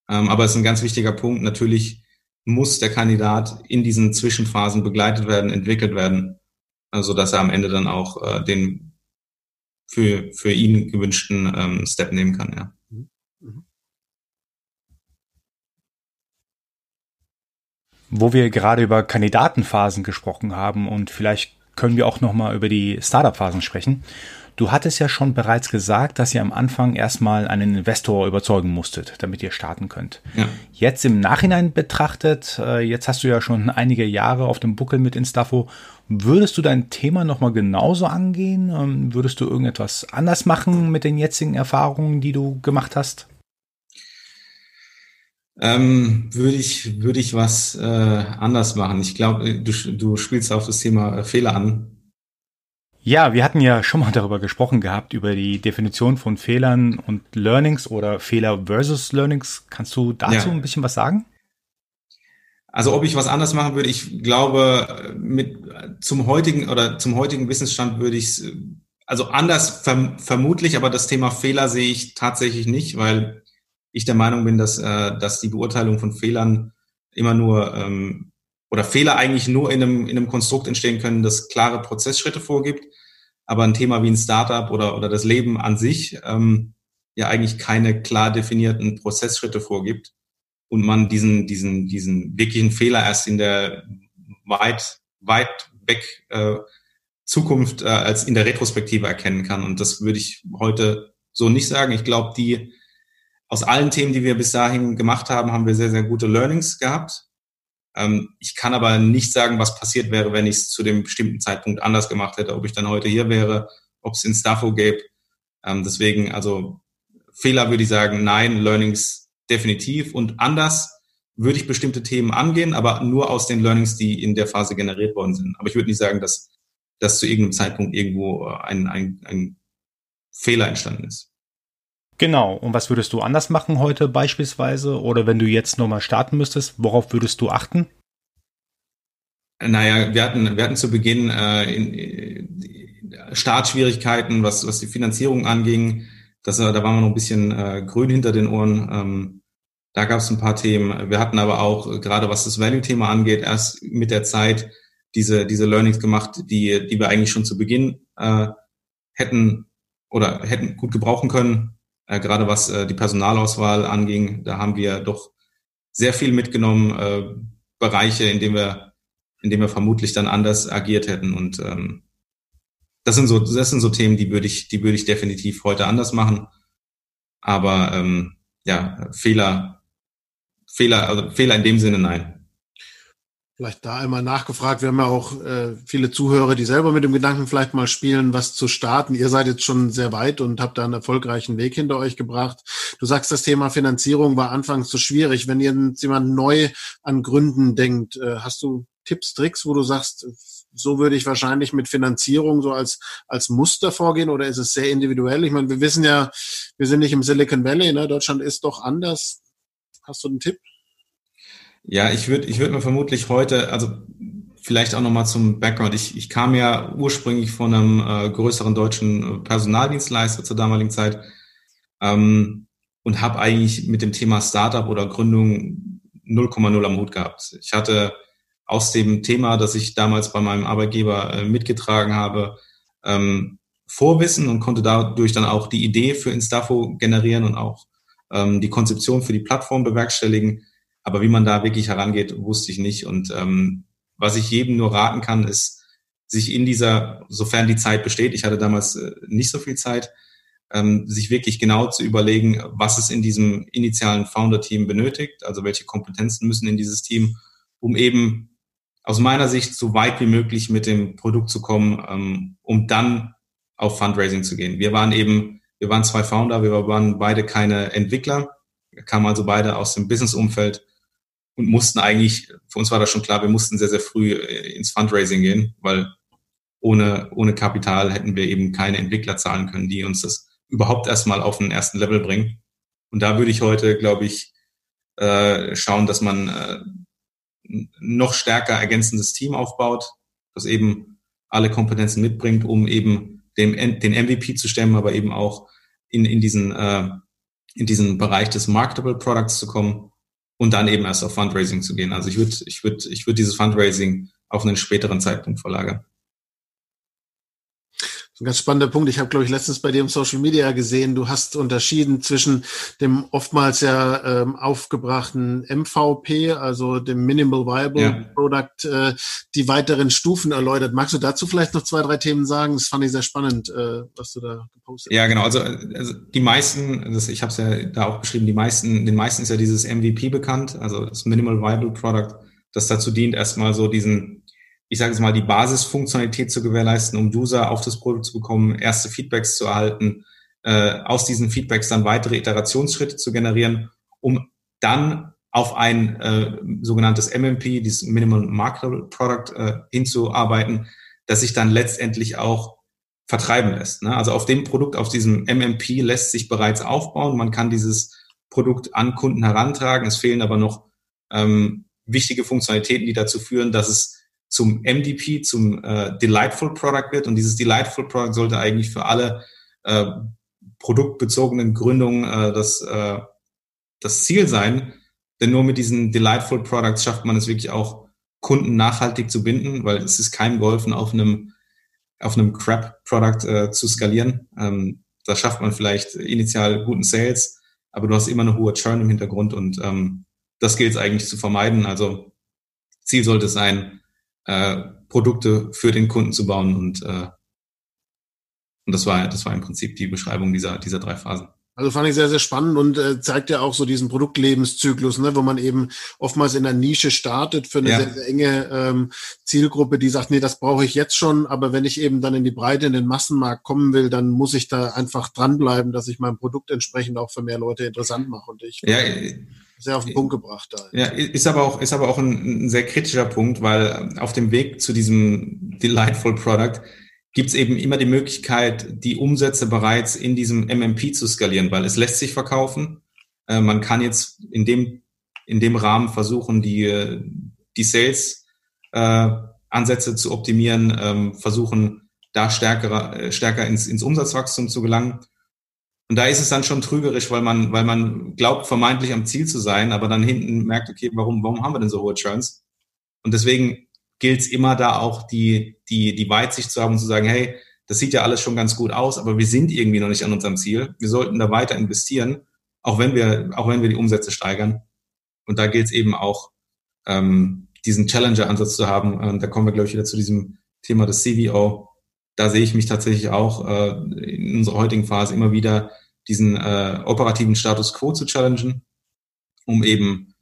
Ähm, aber es ist ein ganz wichtiger Punkt. Natürlich muss der Kandidat in diesen Zwischenphasen begleitet werden, entwickelt werden, äh, so dass er am Ende dann auch äh, den für, für ihn gewünschten ähm, Step nehmen kann. Ja. Wo wir gerade über Kandidatenphasen gesprochen haben und vielleicht können wir auch noch mal über die Startup-Phasen sprechen. Du hattest ja schon bereits gesagt, dass ihr am Anfang erstmal einen Investor überzeugen musstet, damit ihr starten könnt. Ja. Jetzt im Nachhinein betrachtet, äh, jetzt hast du ja schon einige Jahre auf dem Buckel mit Instafo, würdest du dein Thema nochmal genauso angehen? Ähm, würdest du irgendetwas anders machen mit den jetzigen Erfahrungen, die du gemacht hast? Ähm, würde ich, würde ich was äh, anders machen. Ich glaube, du, du spielst auf das Thema äh, Fehler an. Ja, wir hatten ja schon mal darüber gesprochen gehabt, über die Definition von Fehlern und Learnings oder Fehler versus Learnings. Kannst du dazu ja. ein bisschen was sagen? Also ob ich was anders machen würde, ich glaube, mit zum heutigen oder zum heutigen Wissensstand würde ich es, also anders verm vermutlich, aber das Thema Fehler sehe ich tatsächlich nicht, weil ich der Meinung bin, dass, äh, dass die Beurteilung von Fehlern immer nur ähm, oder Fehler eigentlich nur in einem, in einem Konstrukt entstehen können, das klare Prozessschritte vorgibt, aber ein Thema wie ein Startup oder, oder das Leben an sich ähm, ja eigentlich keine klar definierten Prozessschritte vorgibt und man diesen, diesen, diesen wirklichen Fehler erst in der weit, weit weg äh, Zukunft äh, als in der Retrospektive erkennen kann. Und das würde ich heute so nicht sagen. Ich glaube, die aus allen Themen, die wir bis dahin gemacht haben, haben wir sehr, sehr gute Learnings gehabt. Ähm, ich kann aber nicht sagen, was passiert wäre, wenn ich es zu dem bestimmten Zeitpunkt anders gemacht hätte, ob ich dann heute hier wäre, ob es in Staffo gäbe. Ähm, deswegen, also Fehler würde ich sagen, nein, Learnings definitiv und anders würde ich bestimmte Themen angehen, aber nur aus den Learnings, die in der Phase generiert worden sind. Aber ich würde nicht sagen, dass, dass zu irgendeinem Zeitpunkt irgendwo ein, ein, ein Fehler entstanden ist. Genau. Und was würdest du anders machen heute beispielsweise? Oder wenn du jetzt nochmal starten müsstest, worauf würdest du achten? Naja, wir hatten, wir hatten zu Beginn äh, in, äh, Startschwierigkeiten, was, was die Finanzierung anging. Das, da waren wir noch ein bisschen äh, grün hinter den Ohren. Ähm, da gab es ein paar Themen. Wir hatten aber auch, äh, gerade was das Value-Thema angeht, erst mit der Zeit diese, diese Learnings gemacht, die, die wir eigentlich schon zu Beginn äh, hätten oder hätten gut gebrauchen können. Äh, gerade was äh, die Personalauswahl anging, da haben wir doch sehr viel mitgenommen, äh, Bereiche, in denen wir, in denen wir vermutlich dann anders agiert hätten. Und ähm, das sind so, das sind so Themen, die würde ich, die würde ich definitiv heute anders machen. Aber ähm, ja, Fehler Fehler, also Fehler in dem Sinne nein. Vielleicht da einmal nachgefragt. Wir haben ja auch äh, viele Zuhörer, die selber mit dem Gedanken vielleicht mal spielen, was zu starten. Ihr seid jetzt schon sehr weit und habt da einen erfolgreichen Weg hinter euch gebracht. Du sagst, das Thema Finanzierung war anfangs so schwierig. Wenn jetzt jemand neu an Gründen denkt, äh, hast du Tipps, Tricks, wo du sagst, so würde ich wahrscheinlich mit Finanzierung so als, als Muster vorgehen oder ist es sehr individuell? Ich meine, wir wissen ja, wir sind nicht im Silicon Valley, ne? Deutschland ist doch anders. Hast du einen Tipp? Ja, ich würde ich würde mir vermutlich heute, also vielleicht auch nochmal zum Background. Ich, ich kam ja ursprünglich von einem äh, größeren deutschen äh, Personaldienstleister zur damaligen Zeit ähm, und habe eigentlich mit dem Thema Startup oder Gründung 0,0 am Hut gehabt. Ich hatte aus dem Thema, das ich damals bei meinem Arbeitgeber äh, mitgetragen habe, ähm, Vorwissen und konnte dadurch dann auch die Idee für Instafo generieren und auch ähm, die Konzeption für die Plattform bewerkstelligen. Aber wie man da wirklich herangeht, wusste ich nicht. Und ähm, was ich jedem nur raten kann, ist, sich in dieser, sofern die Zeit besteht, ich hatte damals äh, nicht so viel Zeit, ähm, sich wirklich genau zu überlegen, was es in diesem initialen Founder-Team benötigt, also welche Kompetenzen müssen in dieses Team, um eben aus meiner Sicht so weit wie möglich mit dem Produkt zu kommen, ähm, um dann auf Fundraising zu gehen. Wir waren eben wir waren zwei Founder, wir waren beide keine Entwickler, kamen also beide aus dem Business-Umfeld und mussten eigentlich, für uns war das schon klar, wir mussten sehr, sehr früh äh, ins Fundraising gehen, weil ohne, ohne Kapital hätten wir eben keine Entwickler zahlen können, die uns das überhaupt erstmal auf den ersten Level bringen. Und da würde ich heute, glaube ich, äh, schauen, dass man äh, noch stärker ergänzendes Team aufbaut, das eben alle Kompetenzen mitbringt, um eben dem, den MVP zu stemmen, aber eben auch in, in, diesen, äh, in diesen Bereich des Marketable Products zu kommen und dann eben erst auf Fundraising zu gehen. Also ich würde ich würde, ich würde dieses Fundraising auf einen späteren Zeitpunkt verlagern ein ganz spannender Punkt. Ich habe, glaube ich, letztens bei dir im Social Media gesehen, du hast unterschieden zwischen dem oftmals ja ähm, aufgebrachten MVP, also dem Minimal Viable ja. Product, äh, die weiteren Stufen erläutert. Magst du dazu vielleicht noch zwei, drei Themen sagen? Das fand ich sehr spannend, äh, was du da gepostet hast. Ja, genau. Also, also die meisten, das, ich habe es ja da auch beschrieben, die meisten, den meisten ist ja dieses MVP bekannt, also das Minimal Viable Product, das dazu dient, erstmal so diesen ich sage jetzt mal, die Basisfunktionalität zu gewährleisten, um User auf das Produkt zu bekommen, erste Feedbacks zu erhalten, äh, aus diesen Feedbacks dann weitere Iterationsschritte zu generieren, um dann auf ein äh, sogenanntes MMP, dieses Minimal Marketable Product, äh, hinzuarbeiten, das sich dann letztendlich auch vertreiben lässt. Ne? Also auf dem Produkt, auf diesem MMP lässt sich bereits aufbauen. Man kann dieses Produkt an Kunden herantragen. Es fehlen aber noch ähm, wichtige Funktionalitäten, die dazu führen, dass es zum MDP, zum äh, Delightful Product wird. Und dieses Delightful Product sollte eigentlich für alle äh, produktbezogenen Gründungen äh, das, äh, das Ziel sein. Denn nur mit diesen Delightful Products schafft man es wirklich auch, Kunden nachhaltig zu binden, weil es ist keinem geholfen, auf einem, auf einem Crap-Product äh, zu skalieren. Ähm, da schafft man vielleicht initial guten Sales, aber du hast immer eine hohe Churn im Hintergrund und ähm, das gilt es eigentlich zu vermeiden. Also Ziel sollte es sein, äh, Produkte für den Kunden zu bauen und, äh, Und das war, das war im Prinzip die Beschreibung dieser, dieser drei Phasen. Also fand ich sehr, sehr spannend und äh, zeigt ja auch so diesen Produktlebenszyklus, ne, wo man eben oftmals in der Nische startet für eine ja. sehr, sehr enge ähm, Zielgruppe, die sagt, nee, das brauche ich jetzt schon, aber wenn ich eben dann in die Breite, in den Massenmarkt kommen will, dann muss ich da einfach dranbleiben, dass ich mein Produkt entsprechend auch für mehr Leute interessant mache. Und ich ja, sehr auf den Punkt gebracht da. Ja, ist aber auch, ist aber auch ein, ein sehr kritischer Punkt, weil auf dem Weg zu diesem Delightful Product gibt es eben immer die Möglichkeit, die Umsätze bereits in diesem MMP zu skalieren, weil es lässt sich verkaufen. Äh, man kann jetzt in dem, in dem Rahmen versuchen, die, die Sales äh, Ansätze zu optimieren, ähm, versuchen, da stärker, äh, stärker ins, ins Umsatzwachstum zu gelangen. Und da ist es dann schon trügerisch, weil man, weil man glaubt, vermeintlich am Ziel zu sein, aber dann hinten merkt, okay, warum, warum haben wir denn so hohe Churns? Und deswegen gilt es immer da auch die, die, die Weitsicht zu haben und zu sagen, hey, das sieht ja alles schon ganz gut aus, aber wir sind irgendwie noch nicht an unserem Ziel. Wir sollten da weiter investieren, auch wenn wir, auch wenn wir die Umsätze steigern. Und da gilt es eben auch, ähm, diesen Challenger-Ansatz zu haben. Und da kommen wir, glaube ich, wieder zu diesem Thema des CVO. Da sehe ich mich tatsächlich auch äh, in unserer heutigen Phase immer wieder diesen äh, operativen Status quo zu challengen, um eben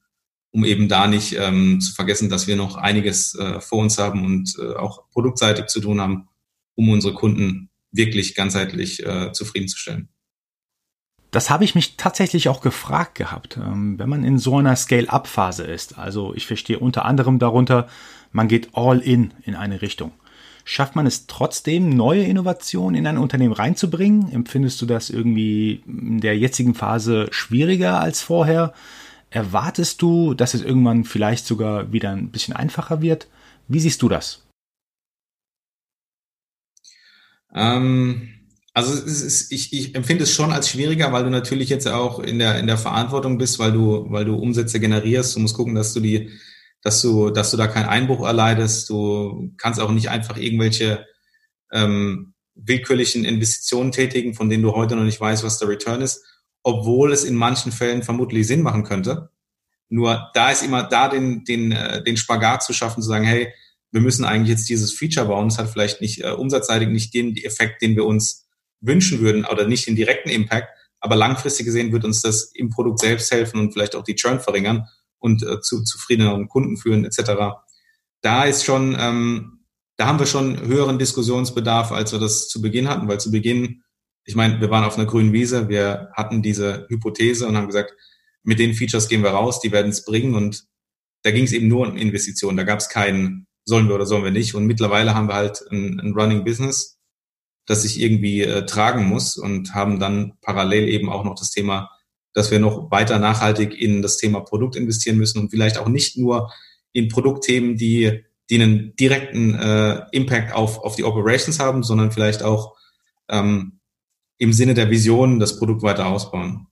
um eben da nicht ähm, zu vergessen, dass wir noch einiges äh, vor uns haben und äh, auch produktseitig zu tun haben, um unsere Kunden wirklich ganzheitlich äh, zufriedenzustellen. Das habe ich mich tatsächlich auch gefragt gehabt, ähm, wenn man in so einer Scale-up-Phase ist. Also ich verstehe unter anderem darunter, man geht all in in eine Richtung. Schafft man es trotzdem, neue Innovationen in ein Unternehmen reinzubringen? Empfindest du das irgendwie in der jetzigen Phase schwieriger als vorher? Erwartest du, dass es irgendwann vielleicht sogar wieder ein bisschen einfacher wird? Wie siehst du das? Ähm, also ist, ich, ich, empfinde es schon als schwieriger, weil du natürlich jetzt auch in der, in der Verantwortung bist, weil du, weil du Umsätze generierst. Du musst gucken, dass du die, dass du, dass du da keinen Einbruch erleidest. Du kannst auch nicht einfach irgendwelche ähm, willkürlichen Investitionen tätigen, von denen du heute noch nicht weißt, was der Return ist obwohl es in manchen Fällen vermutlich Sinn machen könnte. Nur da ist immer da den, den, äh, den Spagat zu schaffen, zu sagen, hey, wir müssen eigentlich jetzt dieses Feature bauen. Es hat vielleicht nicht äh, umsatzseitig nicht den Effekt, den wir uns wünschen würden oder nicht den direkten Impact, aber langfristig gesehen wird uns das im Produkt selbst helfen und vielleicht auch die Churn verringern und äh, zu zufriedeneren Kunden führen etc. Da ist schon, ähm, da haben wir schon höheren Diskussionsbedarf, als wir das zu Beginn hatten, weil zu Beginn ich meine, wir waren auf einer grünen Wiese, wir hatten diese Hypothese und haben gesagt, mit den Features gehen wir raus, die werden es bringen und da ging es eben nur um Investitionen, da gab es keinen, sollen wir oder sollen wir nicht und mittlerweile haben wir halt ein, ein Running Business, das sich irgendwie äh, tragen muss und haben dann parallel eben auch noch das Thema, dass wir noch weiter nachhaltig in das Thema Produkt investieren müssen und vielleicht auch nicht nur in Produktthemen, die, die einen direkten äh, Impact auf, auf die Operations haben, sondern vielleicht auch ähm, im Sinne der Vision das Produkt weiter ausbauen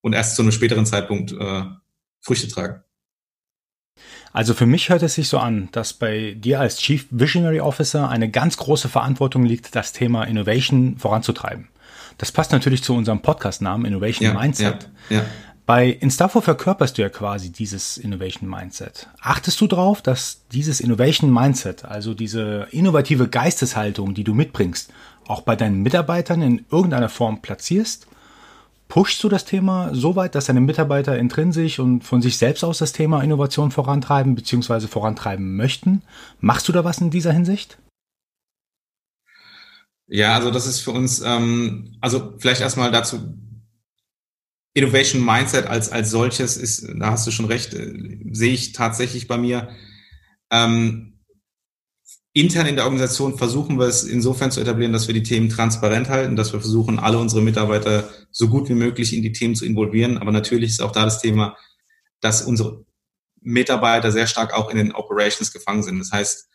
und erst zu einem späteren Zeitpunkt äh, Früchte tragen. Also für mich hört es sich so an, dass bei dir als Chief Visionary Officer eine ganz große Verantwortung liegt, das Thema Innovation voranzutreiben. Das passt natürlich zu unserem Podcast-Namen Innovation ja, Mindset. Ja, ja. Bei Instafo verkörperst du ja quasi dieses Innovation Mindset. Achtest du darauf, dass dieses Innovation Mindset, also diese innovative Geisteshaltung, die du mitbringst, auch bei deinen Mitarbeitern in irgendeiner Form platzierst? Pushst du das Thema so weit, dass deine Mitarbeiter intrinsisch und von sich selbst aus das Thema Innovation vorantreiben bzw. vorantreiben möchten? Machst du da was in dieser Hinsicht? Ja, also das ist für uns, ähm, also vielleicht erstmal dazu, Innovation Mindset als, als solches ist, da hast du schon recht, äh, sehe ich tatsächlich bei mir. Ähm, Intern in der Organisation versuchen wir es insofern zu etablieren, dass wir die Themen transparent halten, dass wir versuchen, alle unsere Mitarbeiter so gut wie möglich in die Themen zu involvieren. Aber natürlich ist auch da das Thema, dass unsere Mitarbeiter sehr stark auch in den Operations gefangen sind. Das heißt,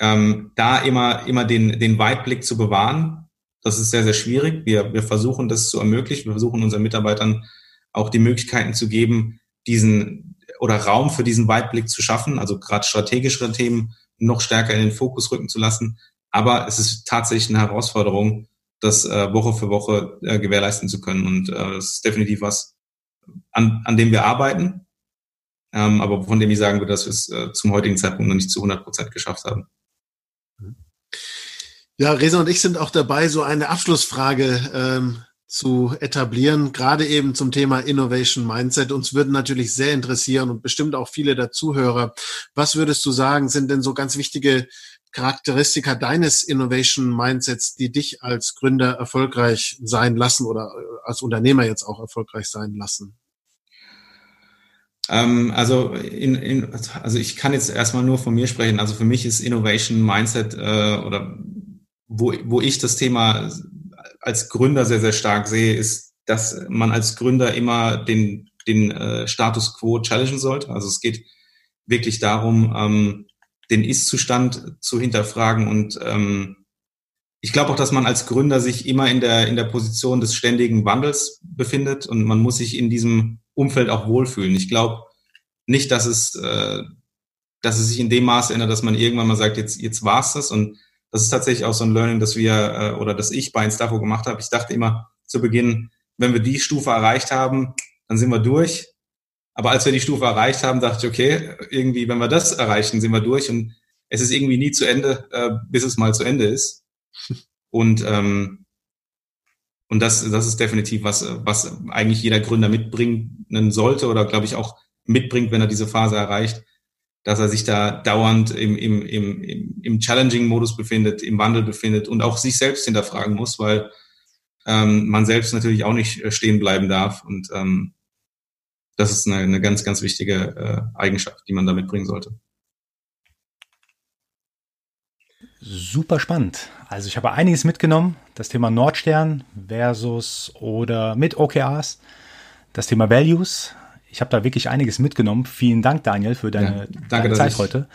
ähm, da immer, immer den, den Weitblick zu bewahren, das ist sehr, sehr schwierig. Wir, wir versuchen das zu ermöglichen. Wir versuchen unseren Mitarbeitern auch die Möglichkeiten zu geben, diesen oder Raum für diesen Weitblick zu schaffen, also gerade strategischere Themen noch stärker in den Fokus rücken zu lassen. Aber es ist tatsächlich eine Herausforderung, das äh, Woche für Woche äh, gewährleisten zu können. Und äh, ist definitiv was, an, an dem wir arbeiten, ähm, aber von dem ich sagen würde, dass wir es äh, zum heutigen Zeitpunkt noch nicht zu 100 Prozent geschafft haben. Ja, Resa und ich sind auch dabei, so eine Abschlussfrage ähm, zu etablieren, gerade eben zum Thema Innovation Mindset. Uns würden natürlich sehr interessieren und bestimmt auch viele der Zuhörer. Was würdest du sagen, sind denn so ganz wichtige Charakteristika deines Innovation Mindsets, die dich als Gründer erfolgreich sein lassen oder äh, als Unternehmer jetzt auch erfolgreich sein lassen? Ähm, also, in, in, also ich kann jetzt erstmal nur von mir sprechen. Also für mich ist Innovation Mindset äh, oder wo, wo ich das Thema als Gründer sehr, sehr stark sehe, ist, dass man als Gründer immer den, den äh, Status quo challengen sollte. Also es geht wirklich darum, ähm, den Ist-Zustand zu hinterfragen und ähm, ich glaube auch, dass man als Gründer sich immer in der, in der Position des ständigen Wandels befindet und man muss sich in diesem Umfeld auch wohlfühlen. Ich glaube nicht, dass es, äh, dass es sich in dem Maße ändert, dass man irgendwann mal sagt, jetzt, jetzt war's das und das ist tatsächlich auch so ein Learning, dass wir äh, oder dass ich bei Instafo gemacht habe. Ich dachte immer zu Beginn, wenn wir die Stufe erreicht haben, dann sind wir durch. Aber als wir die Stufe erreicht haben, dachte ich, okay, irgendwie, wenn wir das erreichen, sind wir durch. Und es ist irgendwie nie zu Ende, äh, bis es mal zu Ende ist. Und ähm, und das, das ist definitiv was, was eigentlich jeder Gründer mitbringen sollte oder glaube ich auch mitbringt, wenn er diese Phase erreicht, dass er sich da dauernd im, im, im, im Challenging-Modus befindet, im Wandel befindet und auch sich selbst hinterfragen muss, weil ähm, man selbst natürlich auch nicht äh, stehen bleiben darf. Und ähm, das ist eine, eine ganz, ganz wichtige äh, Eigenschaft, die man da mitbringen sollte. Super spannend. Also ich habe einiges mitgenommen. Das Thema Nordstern versus oder mit OKRs. Das Thema Values, ich habe da wirklich einiges mitgenommen. Vielen Dank, Daniel, für deine, ja, danke, deine Zeit ich, heute.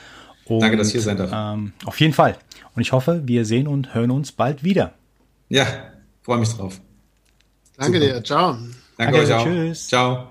Und, danke, dass ich hier sein darf. Ähm, auf jeden Fall. Und ich hoffe, wir sehen und hören uns bald wieder. Ja, freue mich drauf. Danke Super. dir. Ciao. Danke, danke euch auch. Tschüss. Ciao.